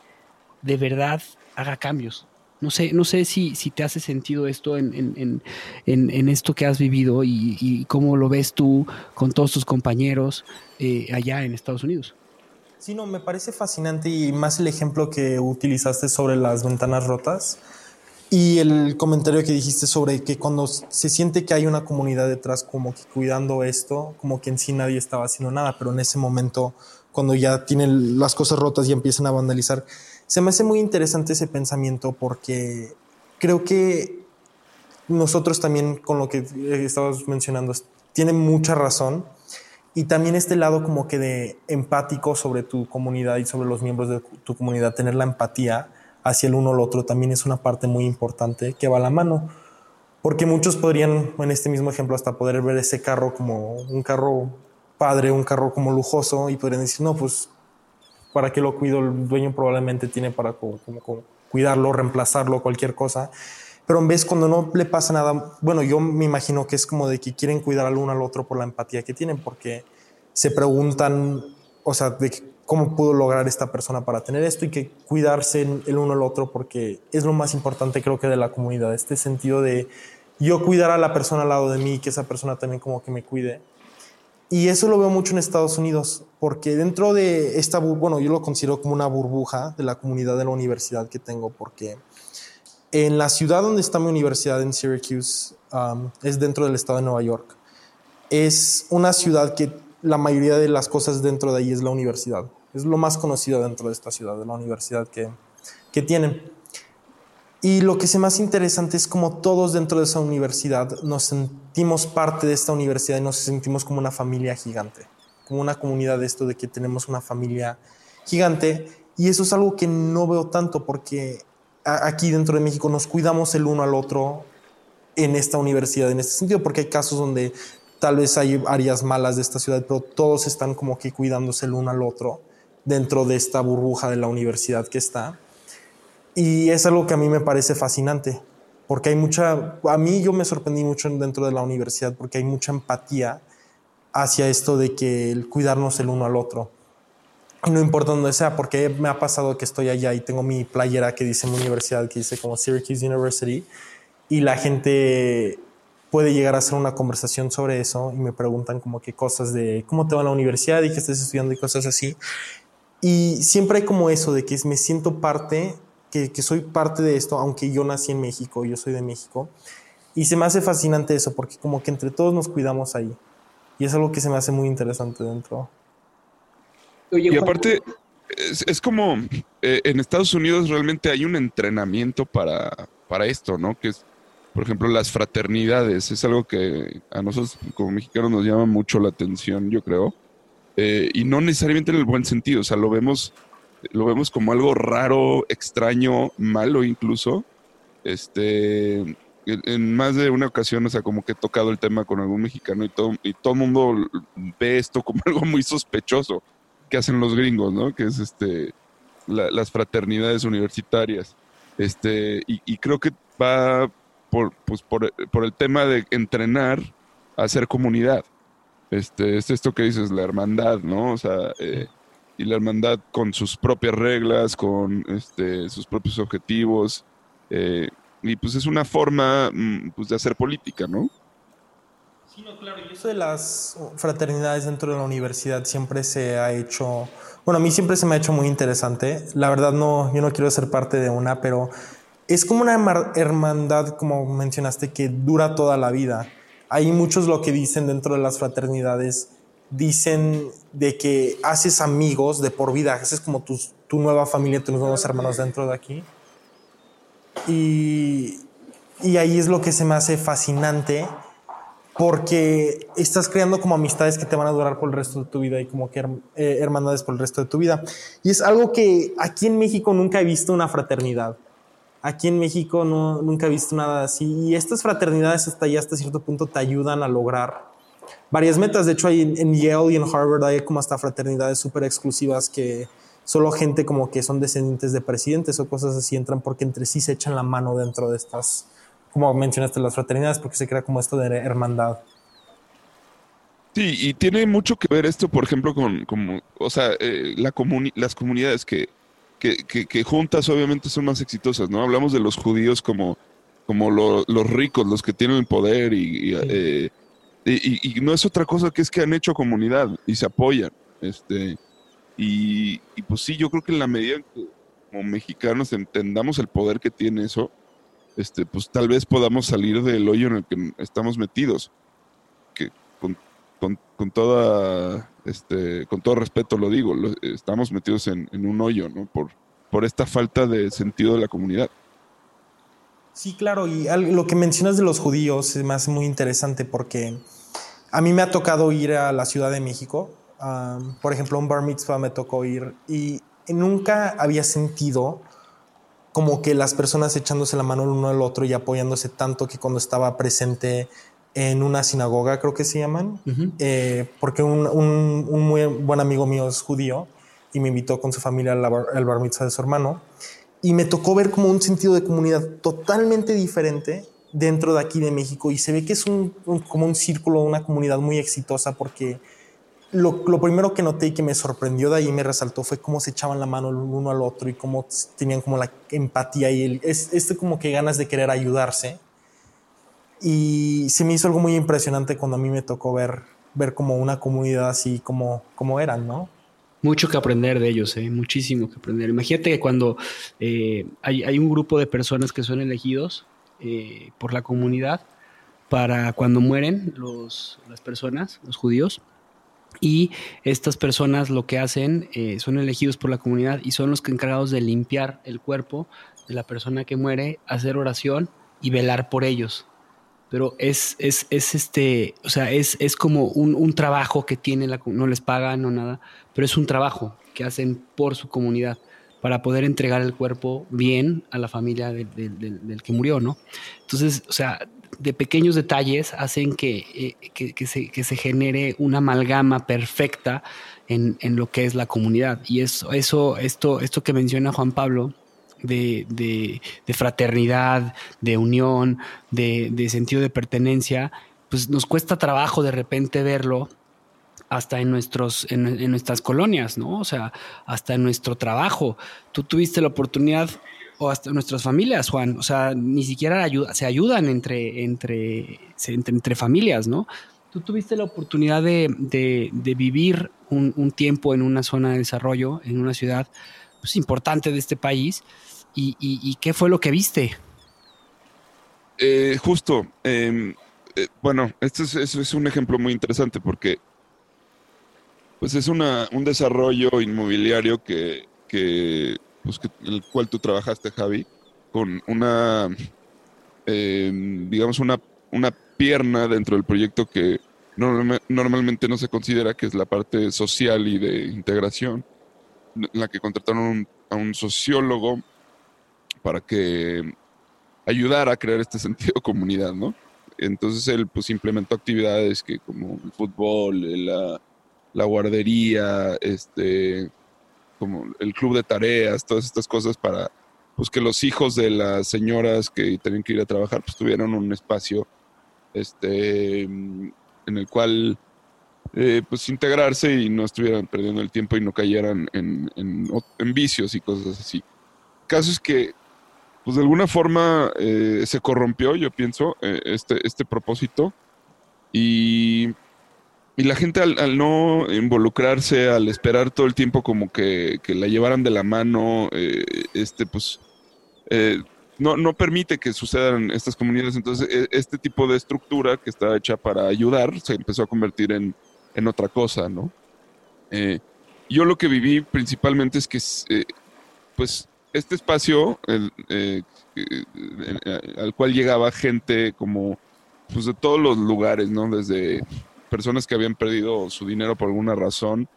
de verdad haga cambios. No sé, no sé si, si te hace sentido esto en, en- en- esto que has vivido y, y cómo lo ves tú con todos tus compañeros eh, allá en Estados Unidos. Sí, no, me parece fascinante y más el ejemplo que utilizaste sobre las ventanas rotas y el comentario que dijiste sobre que cuando se siente que hay una comunidad detrás como que cuidando esto, como que en sí nadie estaba haciendo nada, pero en ese momento cuando ya tienen las cosas rotas y empiezan a vandalizar. Se me hace muy interesante ese pensamiento porque creo que nosotros también con lo que estabas mencionando tiene mucha razón y también este lado como que de empático sobre tu comunidad y sobre los miembros de tu comunidad, tener la empatía hacia el uno o el otro también es una parte muy importante que va a la mano. Porque muchos podrían, en este mismo ejemplo, hasta poder ver ese carro como un carro padre, un carro como lujoso y podrían decir, no, pues, ¿para qué lo cuido? El dueño probablemente tiene para como, cuidarlo, reemplazarlo, cualquier cosa. Pero en vez cuando no le pasa nada, bueno, yo me imagino que es como de que quieren cuidar al uno al otro por la empatía que tienen, porque se preguntan, o sea, de cómo pudo lograr esta persona para tener esto y que cuidarse el uno al otro, porque es lo más importante creo que de la comunidad, este sentido de yo cuidar a la persona al lado de mí, que esa persona también como que me cuide. Y eso lo veo mucho en Estados Unidos, porque dentro de esta, bueno, yo lo considero como una burbuja de la comunidad de la universidad que tengo, porque en la ciudad donde está mi universidad, en Syracuse, um, es dentro del estado de Nueva York. Es una ciudad que la mayoría de las cosas dentro de ahí es la universidad. Es lo más conocido dentro de esta ciudad, de la universidad que, que tienen. Y lo que es más interesante es como todos dentro de esa universidad nos sentimos parte de esta universidad y nos sentimos como una familia gigante, como una comunidad de esto de que tenemos una familia gigante. Y eso es algo que no veo tanto porque aquí dentro de México nos cuidamos el uno al otro en esta universidad, en este sentido, porque hay casos donde tal vez hay áreas malas de esta ciudad, pero todos están como que cuidándose el uno al otro dentro de esta burbuja de la universidad que está. Y es algo que a mí me parece fascinante, porque hay mucha, a mí yo me sorprendí mucho dentro de la universidad, porque hay mucha empatía hacia esto de que el cuidarnos el uno al otro no importa dónde sea, porque me ha pasado que estoy allá y tengo mi playera que dice mi universidad, que dice como Syracuse University, y la gente puede llegar a hacer una conversación sobre eso y me preguntan como qué cosas de cómo te va la universidad y qué estás estudiando y cosas así. Y siempre hay como eso de que me siento parte, que, que soy parte de esto, aunque yo nací en México, yo soy de México. Y se me hace fascinante eso, porque como que entre todos nos cuidamos ahí. Y es algo que se me hace muy interesante dentro y aparte, es, como eh, en Estados Unidos realmente hay un entrenamiento para, para esto, ¿no? Que es, por ejemplo, las fraternidades. Es algo que a nosotros como mexicanos nos llama mucho la atención, yo creo. Eh, y no necesariamente en el buen sentido, o sea, lo vemos, lo vemos como algo raro, extraño, malo incluso. Este, en, más de una ocasión, o sea, como que he tocado el tema con algún mexicano y todo, y todo el mundo ve esto como algo muy sospechoso que hacen los gringos, ¿no? Que es este las fraternidades universitarias. Este, y, creo que va por, pues por, por, el tema de entrenar a hacer comunidad. Este, es esto que dices, la hermandad, ¿no? O sea, eh, y la hermandad con sus propias reglas, con este, sus propios objetivos. Eh, y pues es una forma mm, pues, de hacer política, ¿no? Sí, no, claro. Y eso de las fraternidades dentro de la universidad siempre se ha hecho, bueno, a mí siempre se me ha hecho muy interesante. La verdad no, yo no quiero ser parte de una, pero es como una hermandad, como mencionaste, que dura toda la vida. Hay muchos lo que dicen dentro de las fraternidades, dicen de que haces amigos de por vida, haces como tu, tu nueva familia, tus nuevos hermanos dentro de aquí. Y, y ahí es lo que se me hace fascinante porque estás creando como amistades que te van a durar por el resto de tu vida y como que eh, hermandades por el resto de tu vida. Y es algo que aquí en México nunca he visto una fraternidad. Aquí en México no, nunca he visto nada así. Y estas fraternidades hasta ya hasta cierto punto te ayudan a lograr varias metas. De hecho, hay en, Yale y en Harvard hay como hasta fraternidades súper exclusivas que solo gente como que son descendientes de presidentes o cosas así entran porque entre sí se echan la mano dentro de estas como mencionaste, las fraternidades, porque se crea como esto de hermandad. Sí, y tiene mucho que ver esto, por ejemplo, con, o sea, eh, la las comunidades que, que, juntas obviamente son más exitosas, ¿no? Hablamos de los judíos como, como los ricos, los que tienen el poder eh, y, y, no es otra cosa que es que han hecho comunidad y se apoyan. Este, y, y pues sí, yo creo que en la medida en que como mexicanos entendamos el poder que tiene eso, este, pues tal vez podamos salir del hoyo en el que estamos metidos. Que con, toda este, con todo respeto lo digo, estamos metidos en, un hoyo, ¿no? Por, por esta falta de sentido de la comunidad. Sí, claro, y lo que mencionas de los judíos me hace muy interesante porque a mí me ha tocado ir a la Ciudad de México, por ejemplo, un bar mitzvah me tocó ir y nunca había sentido como que las personas echándose la mano el uno al otro y apoyándose tanto que cuando estaba presente en una sinagoga, creo que se llaman, eh, porque un, un, muy buen amigo mío es judío y me invitó con su familia al bar, al bar mitzvah de su hermano. Y me tocó ver como un sentido de comunidad totalmente diferente dentro de aquí de México. Y se ve que es un, como un círculo, una comunidad muy exitosa porque lo, lo, primero que noté y que me sorprendió de ahí me resaltó fue cómo se echaban la mano el uno al otro y cómo tenían como la empatía y el, es, este como que ganas de querer ayudarse y se me hizo algo muy impresionante cuando a mí me tocó ver, ver como una comunidad así como, como eran, ¿no? Mucho que aprender de ellos, ¿eh? muchísimo que aprender. Imagínate que cuando eh, hay, hay, un grupo de personas que son elegidos eh, por la comunidad para cuando mueren los, las personas, los judíos, y estas personas lo que hacen eh, son elegidos por la comunidad y son los que encargados de limpiar el cuerpo de la persona que muere, hacer oración y velar por ellos. Pero es, es, es este, o sea, es, es como un, un, trabajo que tiene la, no les pagan o nada, pero es un trabajo que hacen por su comunidad para poder entregar el cuerpo bien a la familia del que murió, ¿no? Entonces, o sea, de pequeños detalles hacen que, eh, que, que, se, que se, genere una amalgama perfecta en, en, lo que es la comunidad. Y eso, eso, esto, esto que menciona Juan Pablo, de, fraternidad, de unión, de, sentido de pertenencia, pues nos cuesta trabajo de repente verlo hasta en, nuestros, en, nuestras colonias, ¿no? O sea, hasta en nuestro trabajo. Tú tuviste la oportunidad, o hasta nuestras familias, Juan, o sea, ni siquiera ayuda, se ayudan entre, entre, entre, familias, ¿no? Tú tuviste la oportunidad de, vivir un, un, tiempo en una zona de desarrollo, en una ciudad pues, importante de este país, ¿Y, qué fue lo que viste? Eh, justo, em, eh, bueno, este es, un ejemplo muy interesante porque pues es una, un desarrollo inmobiliario que, que, pues el cual tú trabajaste, Javi, con una, em, digamos, una, una pierna dentro del proyecto que normalmente no se considera que es la parte social y de integración, en la que contrataron a un sociólogo para que ayudara a crear este sentido comunidad, ¿no? Entonces él pues implementó actividades que como el fútbol, la, la guardería, este, como el club de tareas, todas estas cosas para pues que los hijos de las señoras que tenían que ir a trabajar pues tuvieran un espacio este en el cual eh, pues integrarse y no estuvieran perdiendo el tiempo y no cayeran en, en, vicios y cosas así. El caso es que pues de alguna forma eh, se corrompió, yo pienso, eh, este, este propósito. Y, y la gente al, no involucrarse, al esperar todo el tiempo como que, la llevaran de la mano, eh, este, pues, no, no permite que sucedan estas comunidades. Entonces, e, este tipo de estructura que está hecha para ayudar se empezó a convertir en, en otra cosa, ¿no? yo lo que viví principalmente es que, pues, este espacio eh, al cual llegaba gente como pues de todos los lugares, ¿no? Desde personas que habían perdido su dinero por alguna razón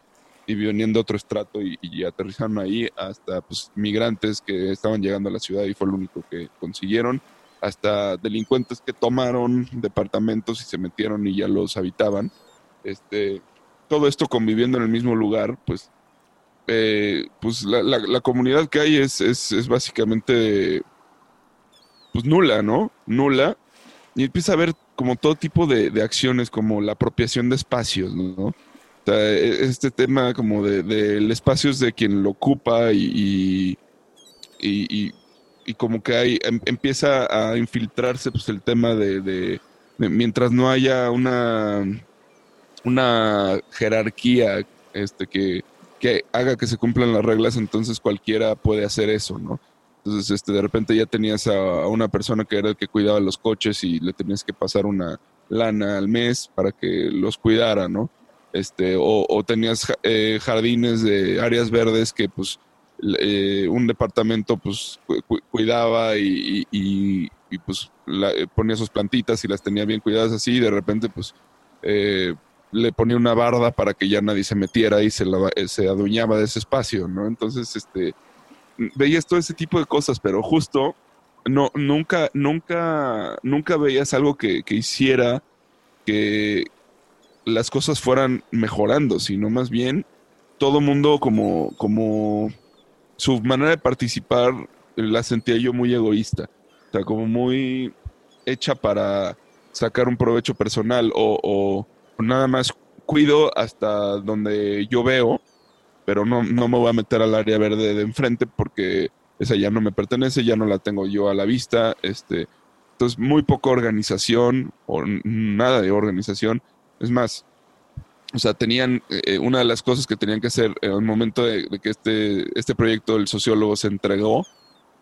y venían de otro estrato y, y, aterrizaron ahí, hasta pues, migrantes que estaban llegando a la ciudad y fue lo único que consiguieron, hasta delincuentes que tomaron departamentos y se metieron y ya los habitaban. Este, todo esto conviviendo en el mismo lugar, pues eh, pues la, comunidad que hay es, es, básicamente pues nula, ¿no? Nula. Y empieza a haber como todo tipo de, acciones, como la apropiación de espacios, ¿no? E, este tema como de, del espacio es de quien lo ocupa y, y, como que hay, em, empieza a infiltrarse pues el tema de, de, mientras no haya una, una jerarquía este, que, que haga que se cumplan las reglas, entonces cualquiera puede hacer eso, ¿no? Entonces, este, de repente ya tenías a, una persona que era el que cuidaba los coches y le tenías que pasar una lana al mes para que los cuidara, ¿no? este, o, tenías eh, jardines de áreas verdes que pues eh, un departamento pues cuidaba y, pues ponía sus plantitas y las tenía bien cuidadas así y de repente pues le ponía una barda para que ya nadie se metiera y se, se adueñaba de ese espacio, ¿no? Entonces, este, veías todo ese tipo de cosas, pero justo no, nunca, nunca, nunca veías algo que, hiciera que las cosas fueran mejorando, sino más bien todo mundo como, como su manera de participar la sentía yo muy egoísta, o sea, como muy hecha para sacar un provecho personal o nada más cuido hasta donde yo veo, pero no, no me voy a meter al área verde de enfrente porque esa ya no me pertenece, ya no la tengo yo a la vista. Este, entonces, muy poca organización o nada de organización. Es más, o sea, tenían eh, una de las cosas que tenían que hacer en el momento de, que este, este proyecto del sociólogo se entregó,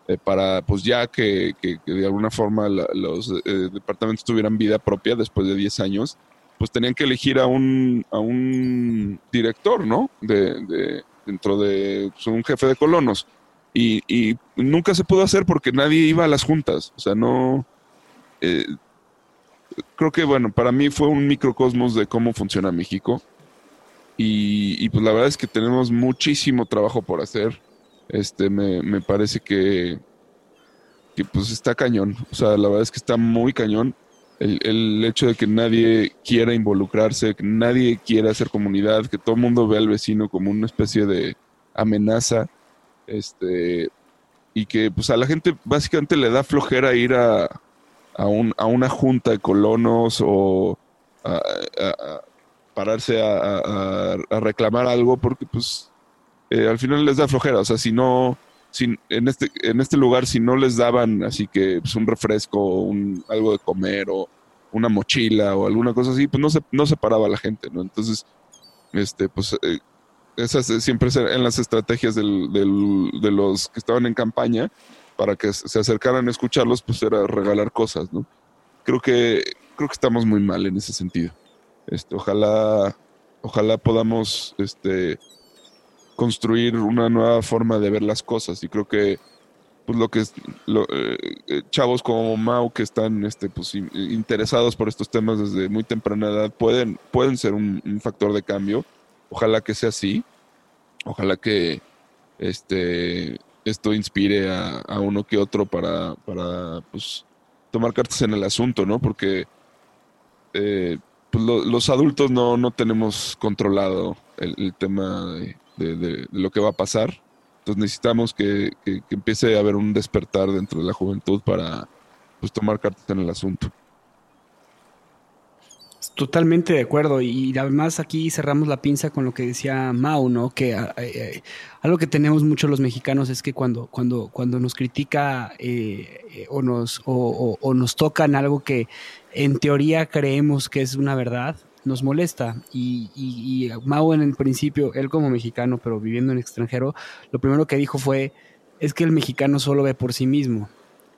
eh, para pues ya que, de alguna forma los eh, departamentos tuvieran vida propia después de 10 años, pues tenían que elegir a un, a un director, ¿no? De, dentro de pues, un jefe de colonos. Y, nunca se pudo hacer porque nadie iba a las juntas. O sea, no... Eh, creo que, bueno, para mí fue un microcosmos de cómo funciona México. Y, pues la verdad es que tenemos muchísimo trabajo por hacer. Este, me, me parece que, que pues está cañón. O sea, la verdad es que está muy cañón el, hecho de que nadie quiera involucrarse, que nadie quiera hacer comunidad, que todo el mundo ve al vecino como una especie de amenaza, este, y que pues a la gente básicamente le da flojera ir a, a, un, a una junta de colonos o a, pararse a, reclamar algo porque pues eh, al final les da flojera, o sea, si no en, este, en este lugar, si no les daban así que pues, un refresco, un, algo de comer o una mochila o alguna cosa así, pues no se, no se paraba la gente, ¿no? Entonces, este, pues eh, esas siempre en las estrategias del, de los que estaban en campaña para que se acercaran a escucharlos, pues era regalar cosas, ¿no? Creo que, creo que estamos muy mal en ese sentido. Este, ojalá, ojalá podamos, este, construir una nueva forma de ver las cosas. Y creo que pues lo que es lo, eh, eh, chavos como Mau que están este pues interesados por estos temas desde muy temprana edad pueden pueden ser un, factor de cambio. Ojalá que sea así. Ojalá que este esto inspire a, uno que otro para para pues tomar cartas en el asunto no porque eh, pues los adultos no, no tenemos controlado el, el tema de, de, lo que va a pasar. Entonces necesitamos que, empiece a haber un despertar dentro de la juventud para pues, tomar cartas en el asunto. Totalmente de acuerdo. Y además aquí cerramos la pinza con lo que decía Mao, ¿no? Que eh, eh, algo que tenemos mucho los mexicanos es que cuando, cuando, cuando nos critica eh, o, nos, o, nos tocan algo que en teoría creemos que es una verdad, nos molesta. Y, y, Mao en el principio, él como mexicano, pero viviendo en extranjero, lo primero que dijo fue, es que el mexicano solo ve por sí mismo.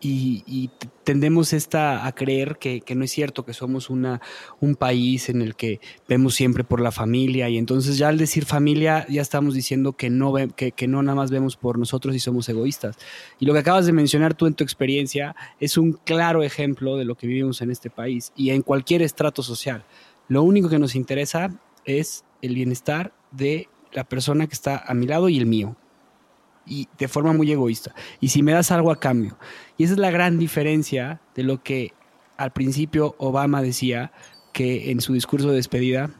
Y, tendemos esta a creer que, no es cierto, que somos una, un país en el que vemos siempre por la familia y entonces ya al decir familia ya estamos diciendo que no, que, que no nada más vemos por nosotros y somos egoístas. Y lo que acabas de mencionar tú en tu experiencia es un claro ejemplo de lo que vivimos en este país y en cualquier estrato social. Lo único que nos interesa es el bienestar de la persona que está a mi lado y el mío. Y de forma muy egoísta. Y si me das algo a cambio. Y esa es la gran diferencia de lo que al principio Obama decía que en su discurso de despedida,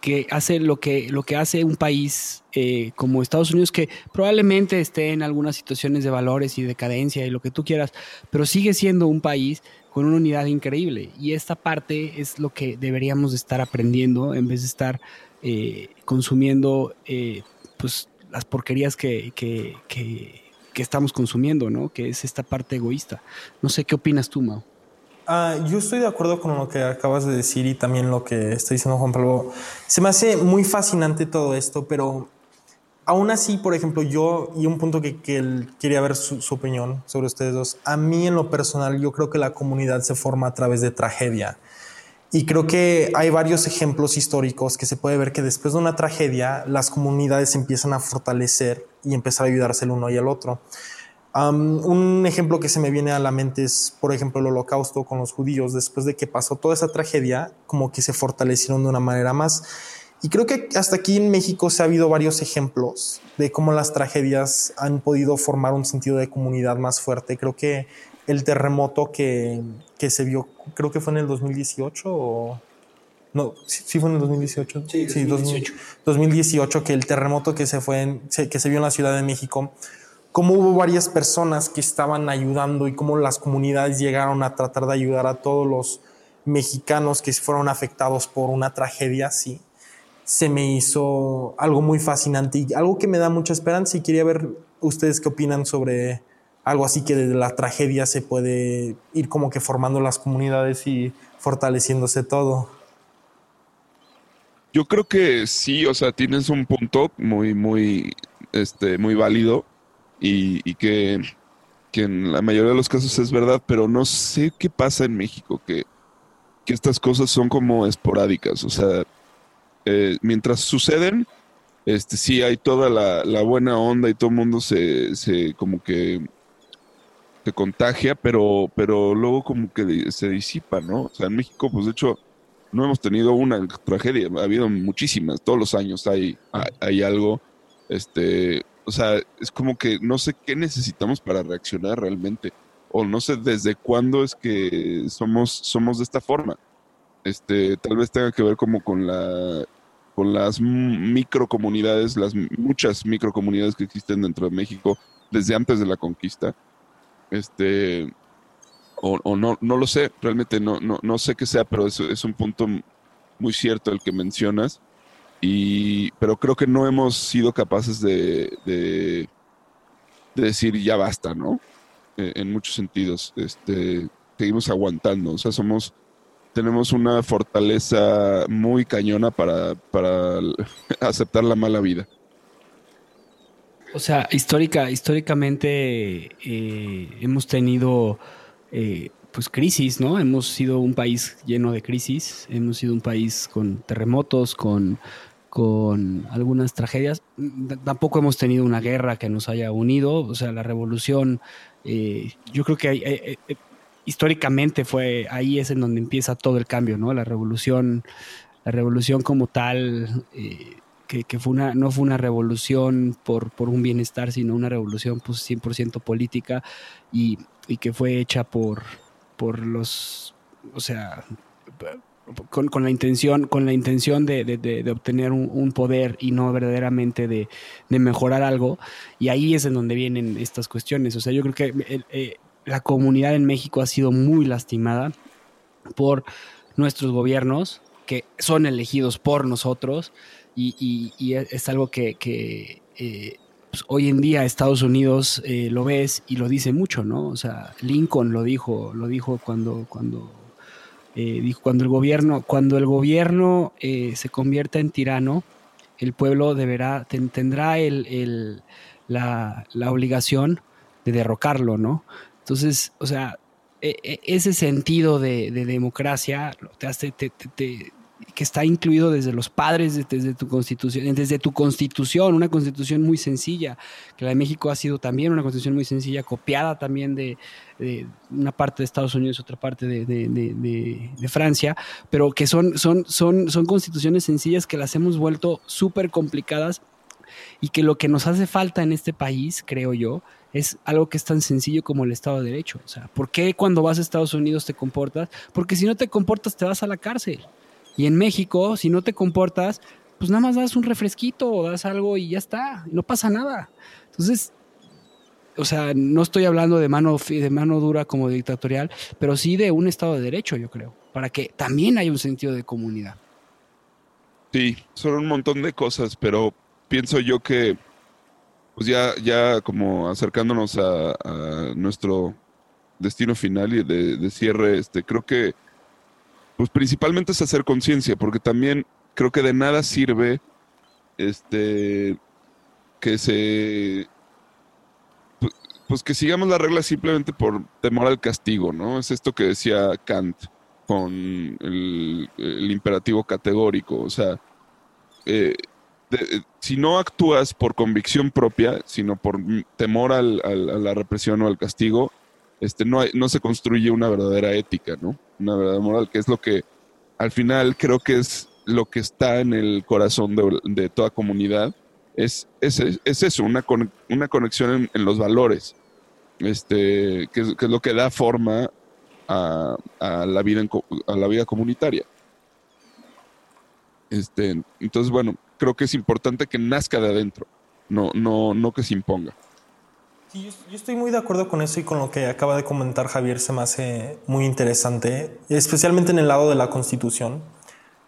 que hace lo que, lo que hace un país eh, como Estados Unidos, que probablemente esté en algunas situaciones de valores y decadencia y lo que tú quieras, pero sigue siendo un país con una unidad increíble. Y esta parte es lo que deberíamos estar aprendiendo en vez de estar eh, consumiendo eh, pues, las porquerías que, que, que, estamos consumiendo, ¿no? Que es esta parte egoísta. No sé, ¿qué opinas tú, Mao? Ah, yo estoy de acuerdo con lo que acabas de decir y también lo que está diciendo Juan Pablo. Se me hace muy fascinante todo esto, pero aún así, por ejemplo, yo, y un punto que, que quería ver su, opinión sobre ustedes dos, a mí en lo personal, yo creo que la comunidad se forma a través de tragedia. Y creo que hay varios ejemplos históricos que se puede ver que después de una tragedia las comunidades empiezan a fortalecer y empezar a ayudarse el uno y el otro. un ejemplo que se me viene a la mente es, por ejemplo, el holocausto con los judíos. Después de que pasó toda esa tragedia, como que se fortalecieron de una manera más. Y creo que hasta aquí en México se ha habido varios ejemplos de cómo las tragedias han podido formar un sentido de comunidad más fuerte. Creo que el terremoto que, que se vio, creo que fue en el 2018 o... No, sí, fue en el 2018. Sí, 2018. 2018, que el terremoto que se, fue que se vio en la Ciudad de México, cómo hubo varias personas que estaban ayudando y cómo las comunidades llegaron a tratar de ayudar a todos los mexicanos que fueron afectados por una tragedia así, se me hizo algo muy fascinante y algo que me da mucha esperanza y quería ver ustedes qué opinan sobre algo así que desde la tragedia se puede ir como que formando las comunidades y fortaleciéndose todo. Yo creo que sí, o sea, tienes un punto muy, muy, este, muy válido y, que, en la mayoría de los casos es verdad, pero no sé qué pasa en México, que, que estas cosas son como esporádicas, o sea, eh, mientras suceden, este, sí hay toda la, la, buena onda y todo el mundo se, se como que se contagia, pero, pero luego como que se disipa, ¿no? O sea, en México, pues de hecho, no hemos tenido una tragedia, ha habido muchísimas, todos los años hay, hay, algo, este, o sea, es como que no sé qué necesitamos para reaccionar realmente, o no sé desde cuándo es que somos, somos de esta forma. Este, tal vez tenga que ver como con la con las microcomunidades, las muchas microcomunidades que existen dentro de México desde antes de la conquista, este, o, no, no lo sé, realmente no, no, no sé qué sea, pero es, es un punto muy cierto el que mencionas. Y, pero creo que no hemos sido capaces de, de, decir ya basta, ¿no? E, en muchos sentidos. Este, seguimos aguantando, o sea, somos, tenemos una fortaleza muy cañona para, para aceptar la mala vida. O sea, histórica, históricamente eh, hemos tenido eh, pues crisis, ¿no? Hemos sido un país lleno de crisis, hemos sido un país con terremotos, con, con algunas tragedias. Tampoco hemos tenido una guerra que nos haya unido. O sea, la revolución, eh, yo creo que históricamente fue ahí es en donde empieza todo el cambio, ¿no? La revolución, la revolución como tal que, fue una, no fue una revolución por, por un bienestar, sino una revolución pues, 100% política y, y, que fue hecha por, por los, o sea, con, con la intención, con la intención de, de, obtener un, poder y no verdaderamente de, mejorar algo. Y ahí es en donde vienen estas cuestiones. O sea, yo creo que eh, la comunidad en México ha sido muy lastimada por nuestros gobiernos que son elegidos por nosotros y, es algo que, eh, pues, hoy en día Estados Unidos eh, lo ves y lo dice mucho, ¿no? O sea, Lincoln lo dijo, lo dijo cuando, cuando, eh, dijo, cuando el gobierno, cuando el gobierno se convierta en tirano, el pueblo deberá, tendrá el, la, obligación de derrocarlo, ¿no? Entonces, o sea, e, e, ese sentido de, democracia que está incluido desde los padres, desde tu constitución, desde tu constitución, una constitución muy sencilla, que la de México ha sido también una constitución muy sencilla, copiada también de, una parte de Estados Unidos, otra parte de, Francia, pero que son, son, son, son constituciones sencillas que las hemos vuelto súper complicadas y que lo que nos hace falta en este país, creo yo, es algo que es tan sencillo como el Estado de Derecho. O sea, ¿por qué cuando vas a Estados Unidos te comportas? Porque si no te comportas te vas a la cárcel. Y en México, si no te comportas, pues nada más das un refresquito o das algo y ya está, no pasa nada. Entonces, o sea, no estoy hablando de mano, de mano dura como dictatorial, pero sí de un Estado de Derecho, yo creo, para que también haya un sentido de comunidad. Sí, son un montón de cosas, pero pienso yo que, pues ya, ya como acercándonos a, nuestro destino final y de, cierre, este, creo que pues principalmente es hacer conciencia, porque también creo que de nada sirve este que se pues que sigamos la regla simplemente por temor al castigo, ¿no? Es esto que decía Kant. con el, imperativo categórico. O sea, eh, si no actúas por convicción propia, sino por temor a la represión o al castigo, este, no, no se construye una verdadera ética, ¿no? Una verdadera moral, que es lo que al final creo que es lo que está en el corazón de, toda comunidad. Es, es, eso, una, una conexión en, los valores, este, que, es lo que da forma a, la, vida a la vida comunitaria. Este, entonces, bueno, creo que es importante que nazca de adentro, no, no, no que se imponga. Sí, yo, estoy muy de acuerdo con eso y con lo que acaba de comentar Javier se me hace muy interesante, especialmente en el lado de la constitución,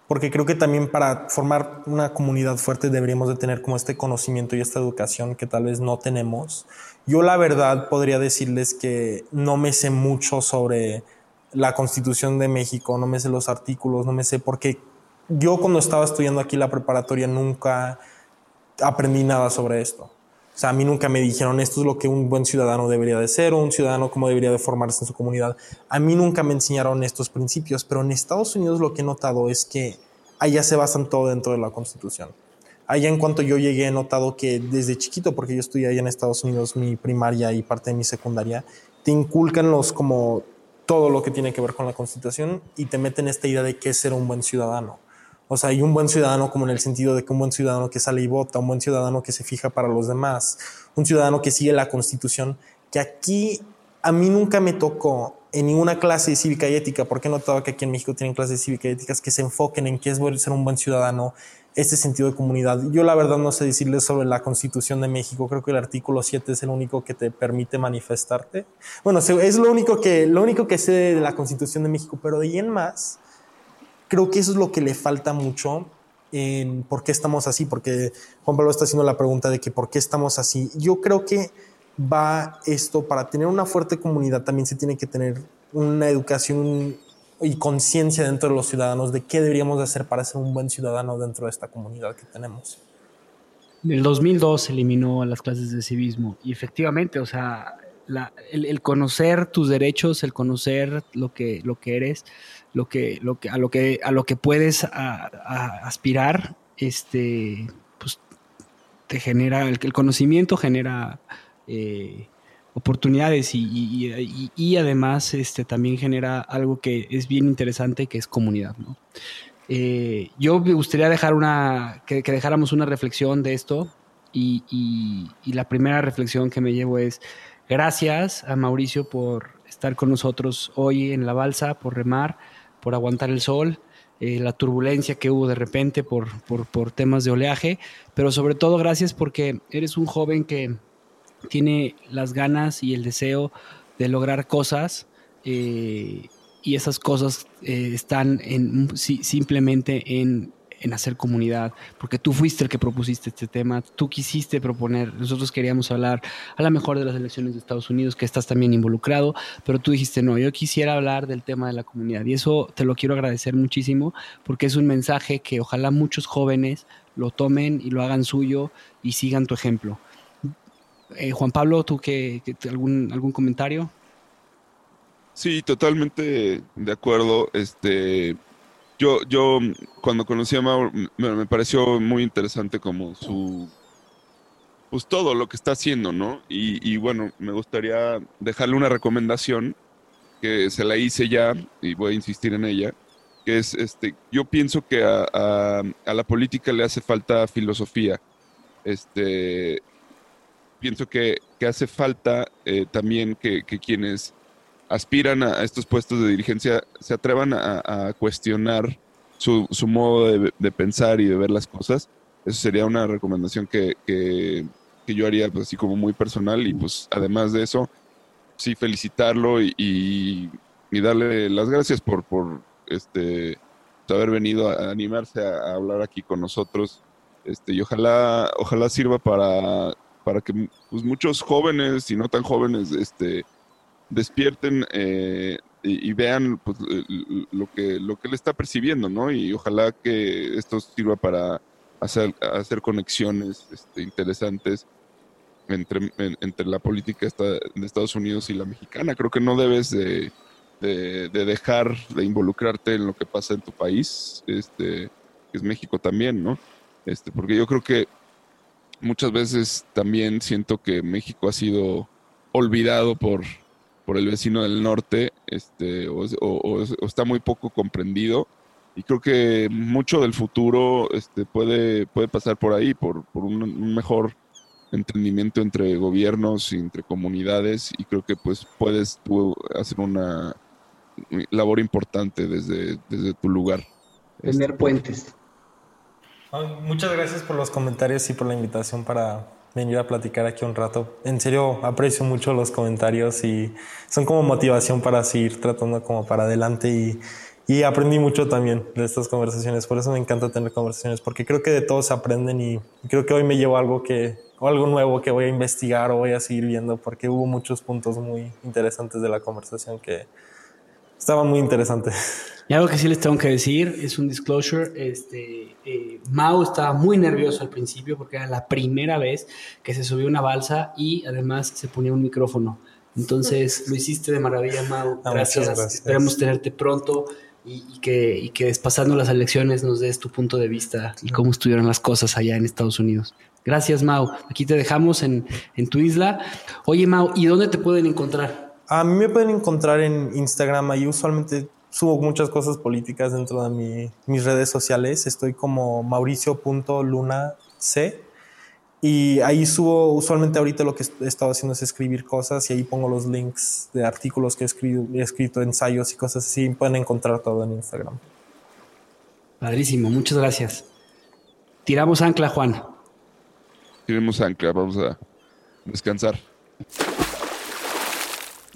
porque creo que también para formar una comunidad fuerte deberíamos de tener como este conocimiento y esta educación que tal vez no tenemos. Yo la verdad podría decirles que no me sé mucho sobre la constitución de México, no me sé los artículos, no me sé, porque yo cuando estaba estudiando aquí la preparatoria nunca aprendí nada sobre esto. O sea, a mí nunca me dijeron esto es lo que un buen ciudadano debería de ser o un ciudadano cómo debería de formarse en su comunidad. A mí nunca me enseñaron estos principios, pero en Estados Unidos lo que he notado es que allá se basan todo dentro de la Constitución. Allá en cuanto yo llegué he notado que desde chiquito, porque yo estudié allá en Estados Unidos mi primaria y parte de mi secundaria, te inculcan los como todo lo que tiene que ver con la Constitución y te meten esta idea de qué es ser un buen ciudadano. O sea, hay un buen ciudadano como en el sentido de que un buen ciudadano que sale y vota, un buen ciudadano que se fija para los demás, un ciudadano que sigue la constitución, que aquí a mí nunca me tocó en ninguna clase de cívica y ética, porque he notado que aquí en México tienen clases de cívica y éticas que se enfoquen en qué es ser un buen ciudadano, este sentido de comunidad. Yo la verdad no sé decirles sobre la Constitución de México, creo que el artículo 7 es el único que te permite manifestarte. Bueno, es lo único que, lo único que sé de la Constitución de México, pero de ahí en más, creo que eso es lo que le falta mucho en por qué estamos así, porque Juan Pablo está haciendo la pregunta de que por qué estamos así. Yo creo que va esto, para tener una fuerte comunidad también se tiene que tener una educación y conciencia dentro de los ciudadanos de qué deberíamos de hacer para ser un buen ciudadano dentro de esta comunidad que tenemos. En el 2002 se eliminó las clases de civismo y efectivamente, o sea, el, conocer tus derechos, el conocer lo que, lo que eres, lo que, lo que, a, lo que, a lo que puedes aspirar, este, pues te genera, el, conocimiento genera eh, oportunidades y, además este, también genera algo que es bien interesante, que es comunidad. Eh, yo me gustaría dejar una, que, que, dejáramos una reflexión de esto y la primera reflexión que me llevo es, gracias a Mauricio por estar con nosotros hoy en la balsa, por remar por aguantar el sol, eh, la turbulencia que hubo de repente por, por, temas de oleaje, pero sobre todo gracias porque eres un joven que tiene las ganas y el deseo de lograr cosas eh, y esas cosas eh, están en, simplemente en en hacer comunidad, porque tú fuiste el que propusiste este tema, tú quisiste proponer, nosotros queríamos hablar a lo mejor de las elecciones de Estados Unidos, que estás también involucrado, pero tú dijiste, no, yo quisiera hablar del tema de la comunidad y eso te lo quiero agradecer muchísimo, porque es un mensaje que ojalá muchos jóvenes lo tomen y lo hagan suyo y sigan tu ejemplo. Eh, Juan Pablo, ¿tú qué, algún, algún comentario? Sí, totalmente de acuerdo. Este, yo, yo cuando conocí a Mauro, me, pareció muy interesante como su, pues todo lo que está haciendo, ¿no? Y, bueno, me gustaría dejarle una recomendación que se la hice ya y voy a insistir en ella, que es, este, yo pienso que a, la política le hace falta filosofía. Este, pienso que, hace falta eh, también que, que quienes aspiran a, estos puestos de dirigencia se atrevan a, cuestionar su, modo de, pensar y de ver las cosas. Eso sería una recomendación que, yo haría pues, así como muy personal y pues además de eso, sí felicitarlo y, darle las gracias por, por este haber venido a animarse a, hablar aquí con nosotros. Este, y ojalá, ojalá sirva para, para que pues, muchos jóvenes y no tan jóvenes este, despierten eh, y, vean pues, lo, que, lo que él está percibiendo, ¿no? Y ojalá que esto sirva para hacer, hacer conexiones este, interesantes entre, entre la política de Estados Unidos y la mexicana. Creo que no debes de, de, dejar de involucrarte en lo que pasa en tu país, este, que es México también, ¿no? Este, porque yo creo que muchas veces también siento que México ha sido olvidado por, por el vecino del norte, este, o, está muy poco comprendido. Y creo que mucho del futuro este, puede, puede pasar por ahí, por, por un, mejor entendimiento entre gobiernos y entre comunidades. Y creo que pues puedes tú hacer una labor importante desde, desde tu lugar. Tener puentes. Muchas gracias por los comentarios y por la invitación para venir a platicar aquí un rato. En serio, aprecio mucho los comentarios y son como motivación para seguir tratando como para adelante y, y aprendí mucho también de estas conversaciones. Por eso me encanta tener conversaciones, porque creo que de todos se aprenden y, creo que hoy me llevo algo que o algo nuevo que voy a investigar o voy a seguir viendo, porque hubo muchos puntos muy interesantes de la conversación que estaban muy interesantes. Y algo que sí les tengo que decir es un disclosure. Este, eh, Mao estaba muy nervioso al principio porque era la primera vez que se subió una balsa y además se ponía un micrófono. Entonces lo hiciste de maravilla, Mao. Ah, gracias. Esperamos tenerte pronto y, que, y que pasando las elecciones nos des tu punto de vista y cómo estuvieron las cosas allá en Estados Unidos. Gracias, Mao. Aquí te dejamos en, en tu isla. Oye, Mao, ¿y dónde te pueden encontrar? A mí me pueden encontrar en Instagram. Ahí usualmente subo muchas cosas políticas dentro de mis redes sociales. Estoy como mauricio.lunac. Y ahí subo, usualmente ahorita lo que he estado haciendo es escribir cosas y ahí pongo los links de artículos que he escrito, he escrito ensayos y cosas así. Pueden encontrar todo en Instagram. Padrísimo, muchas gracias. Tiramos ancla, Juan. Tiremos ancla, vamos a descansar.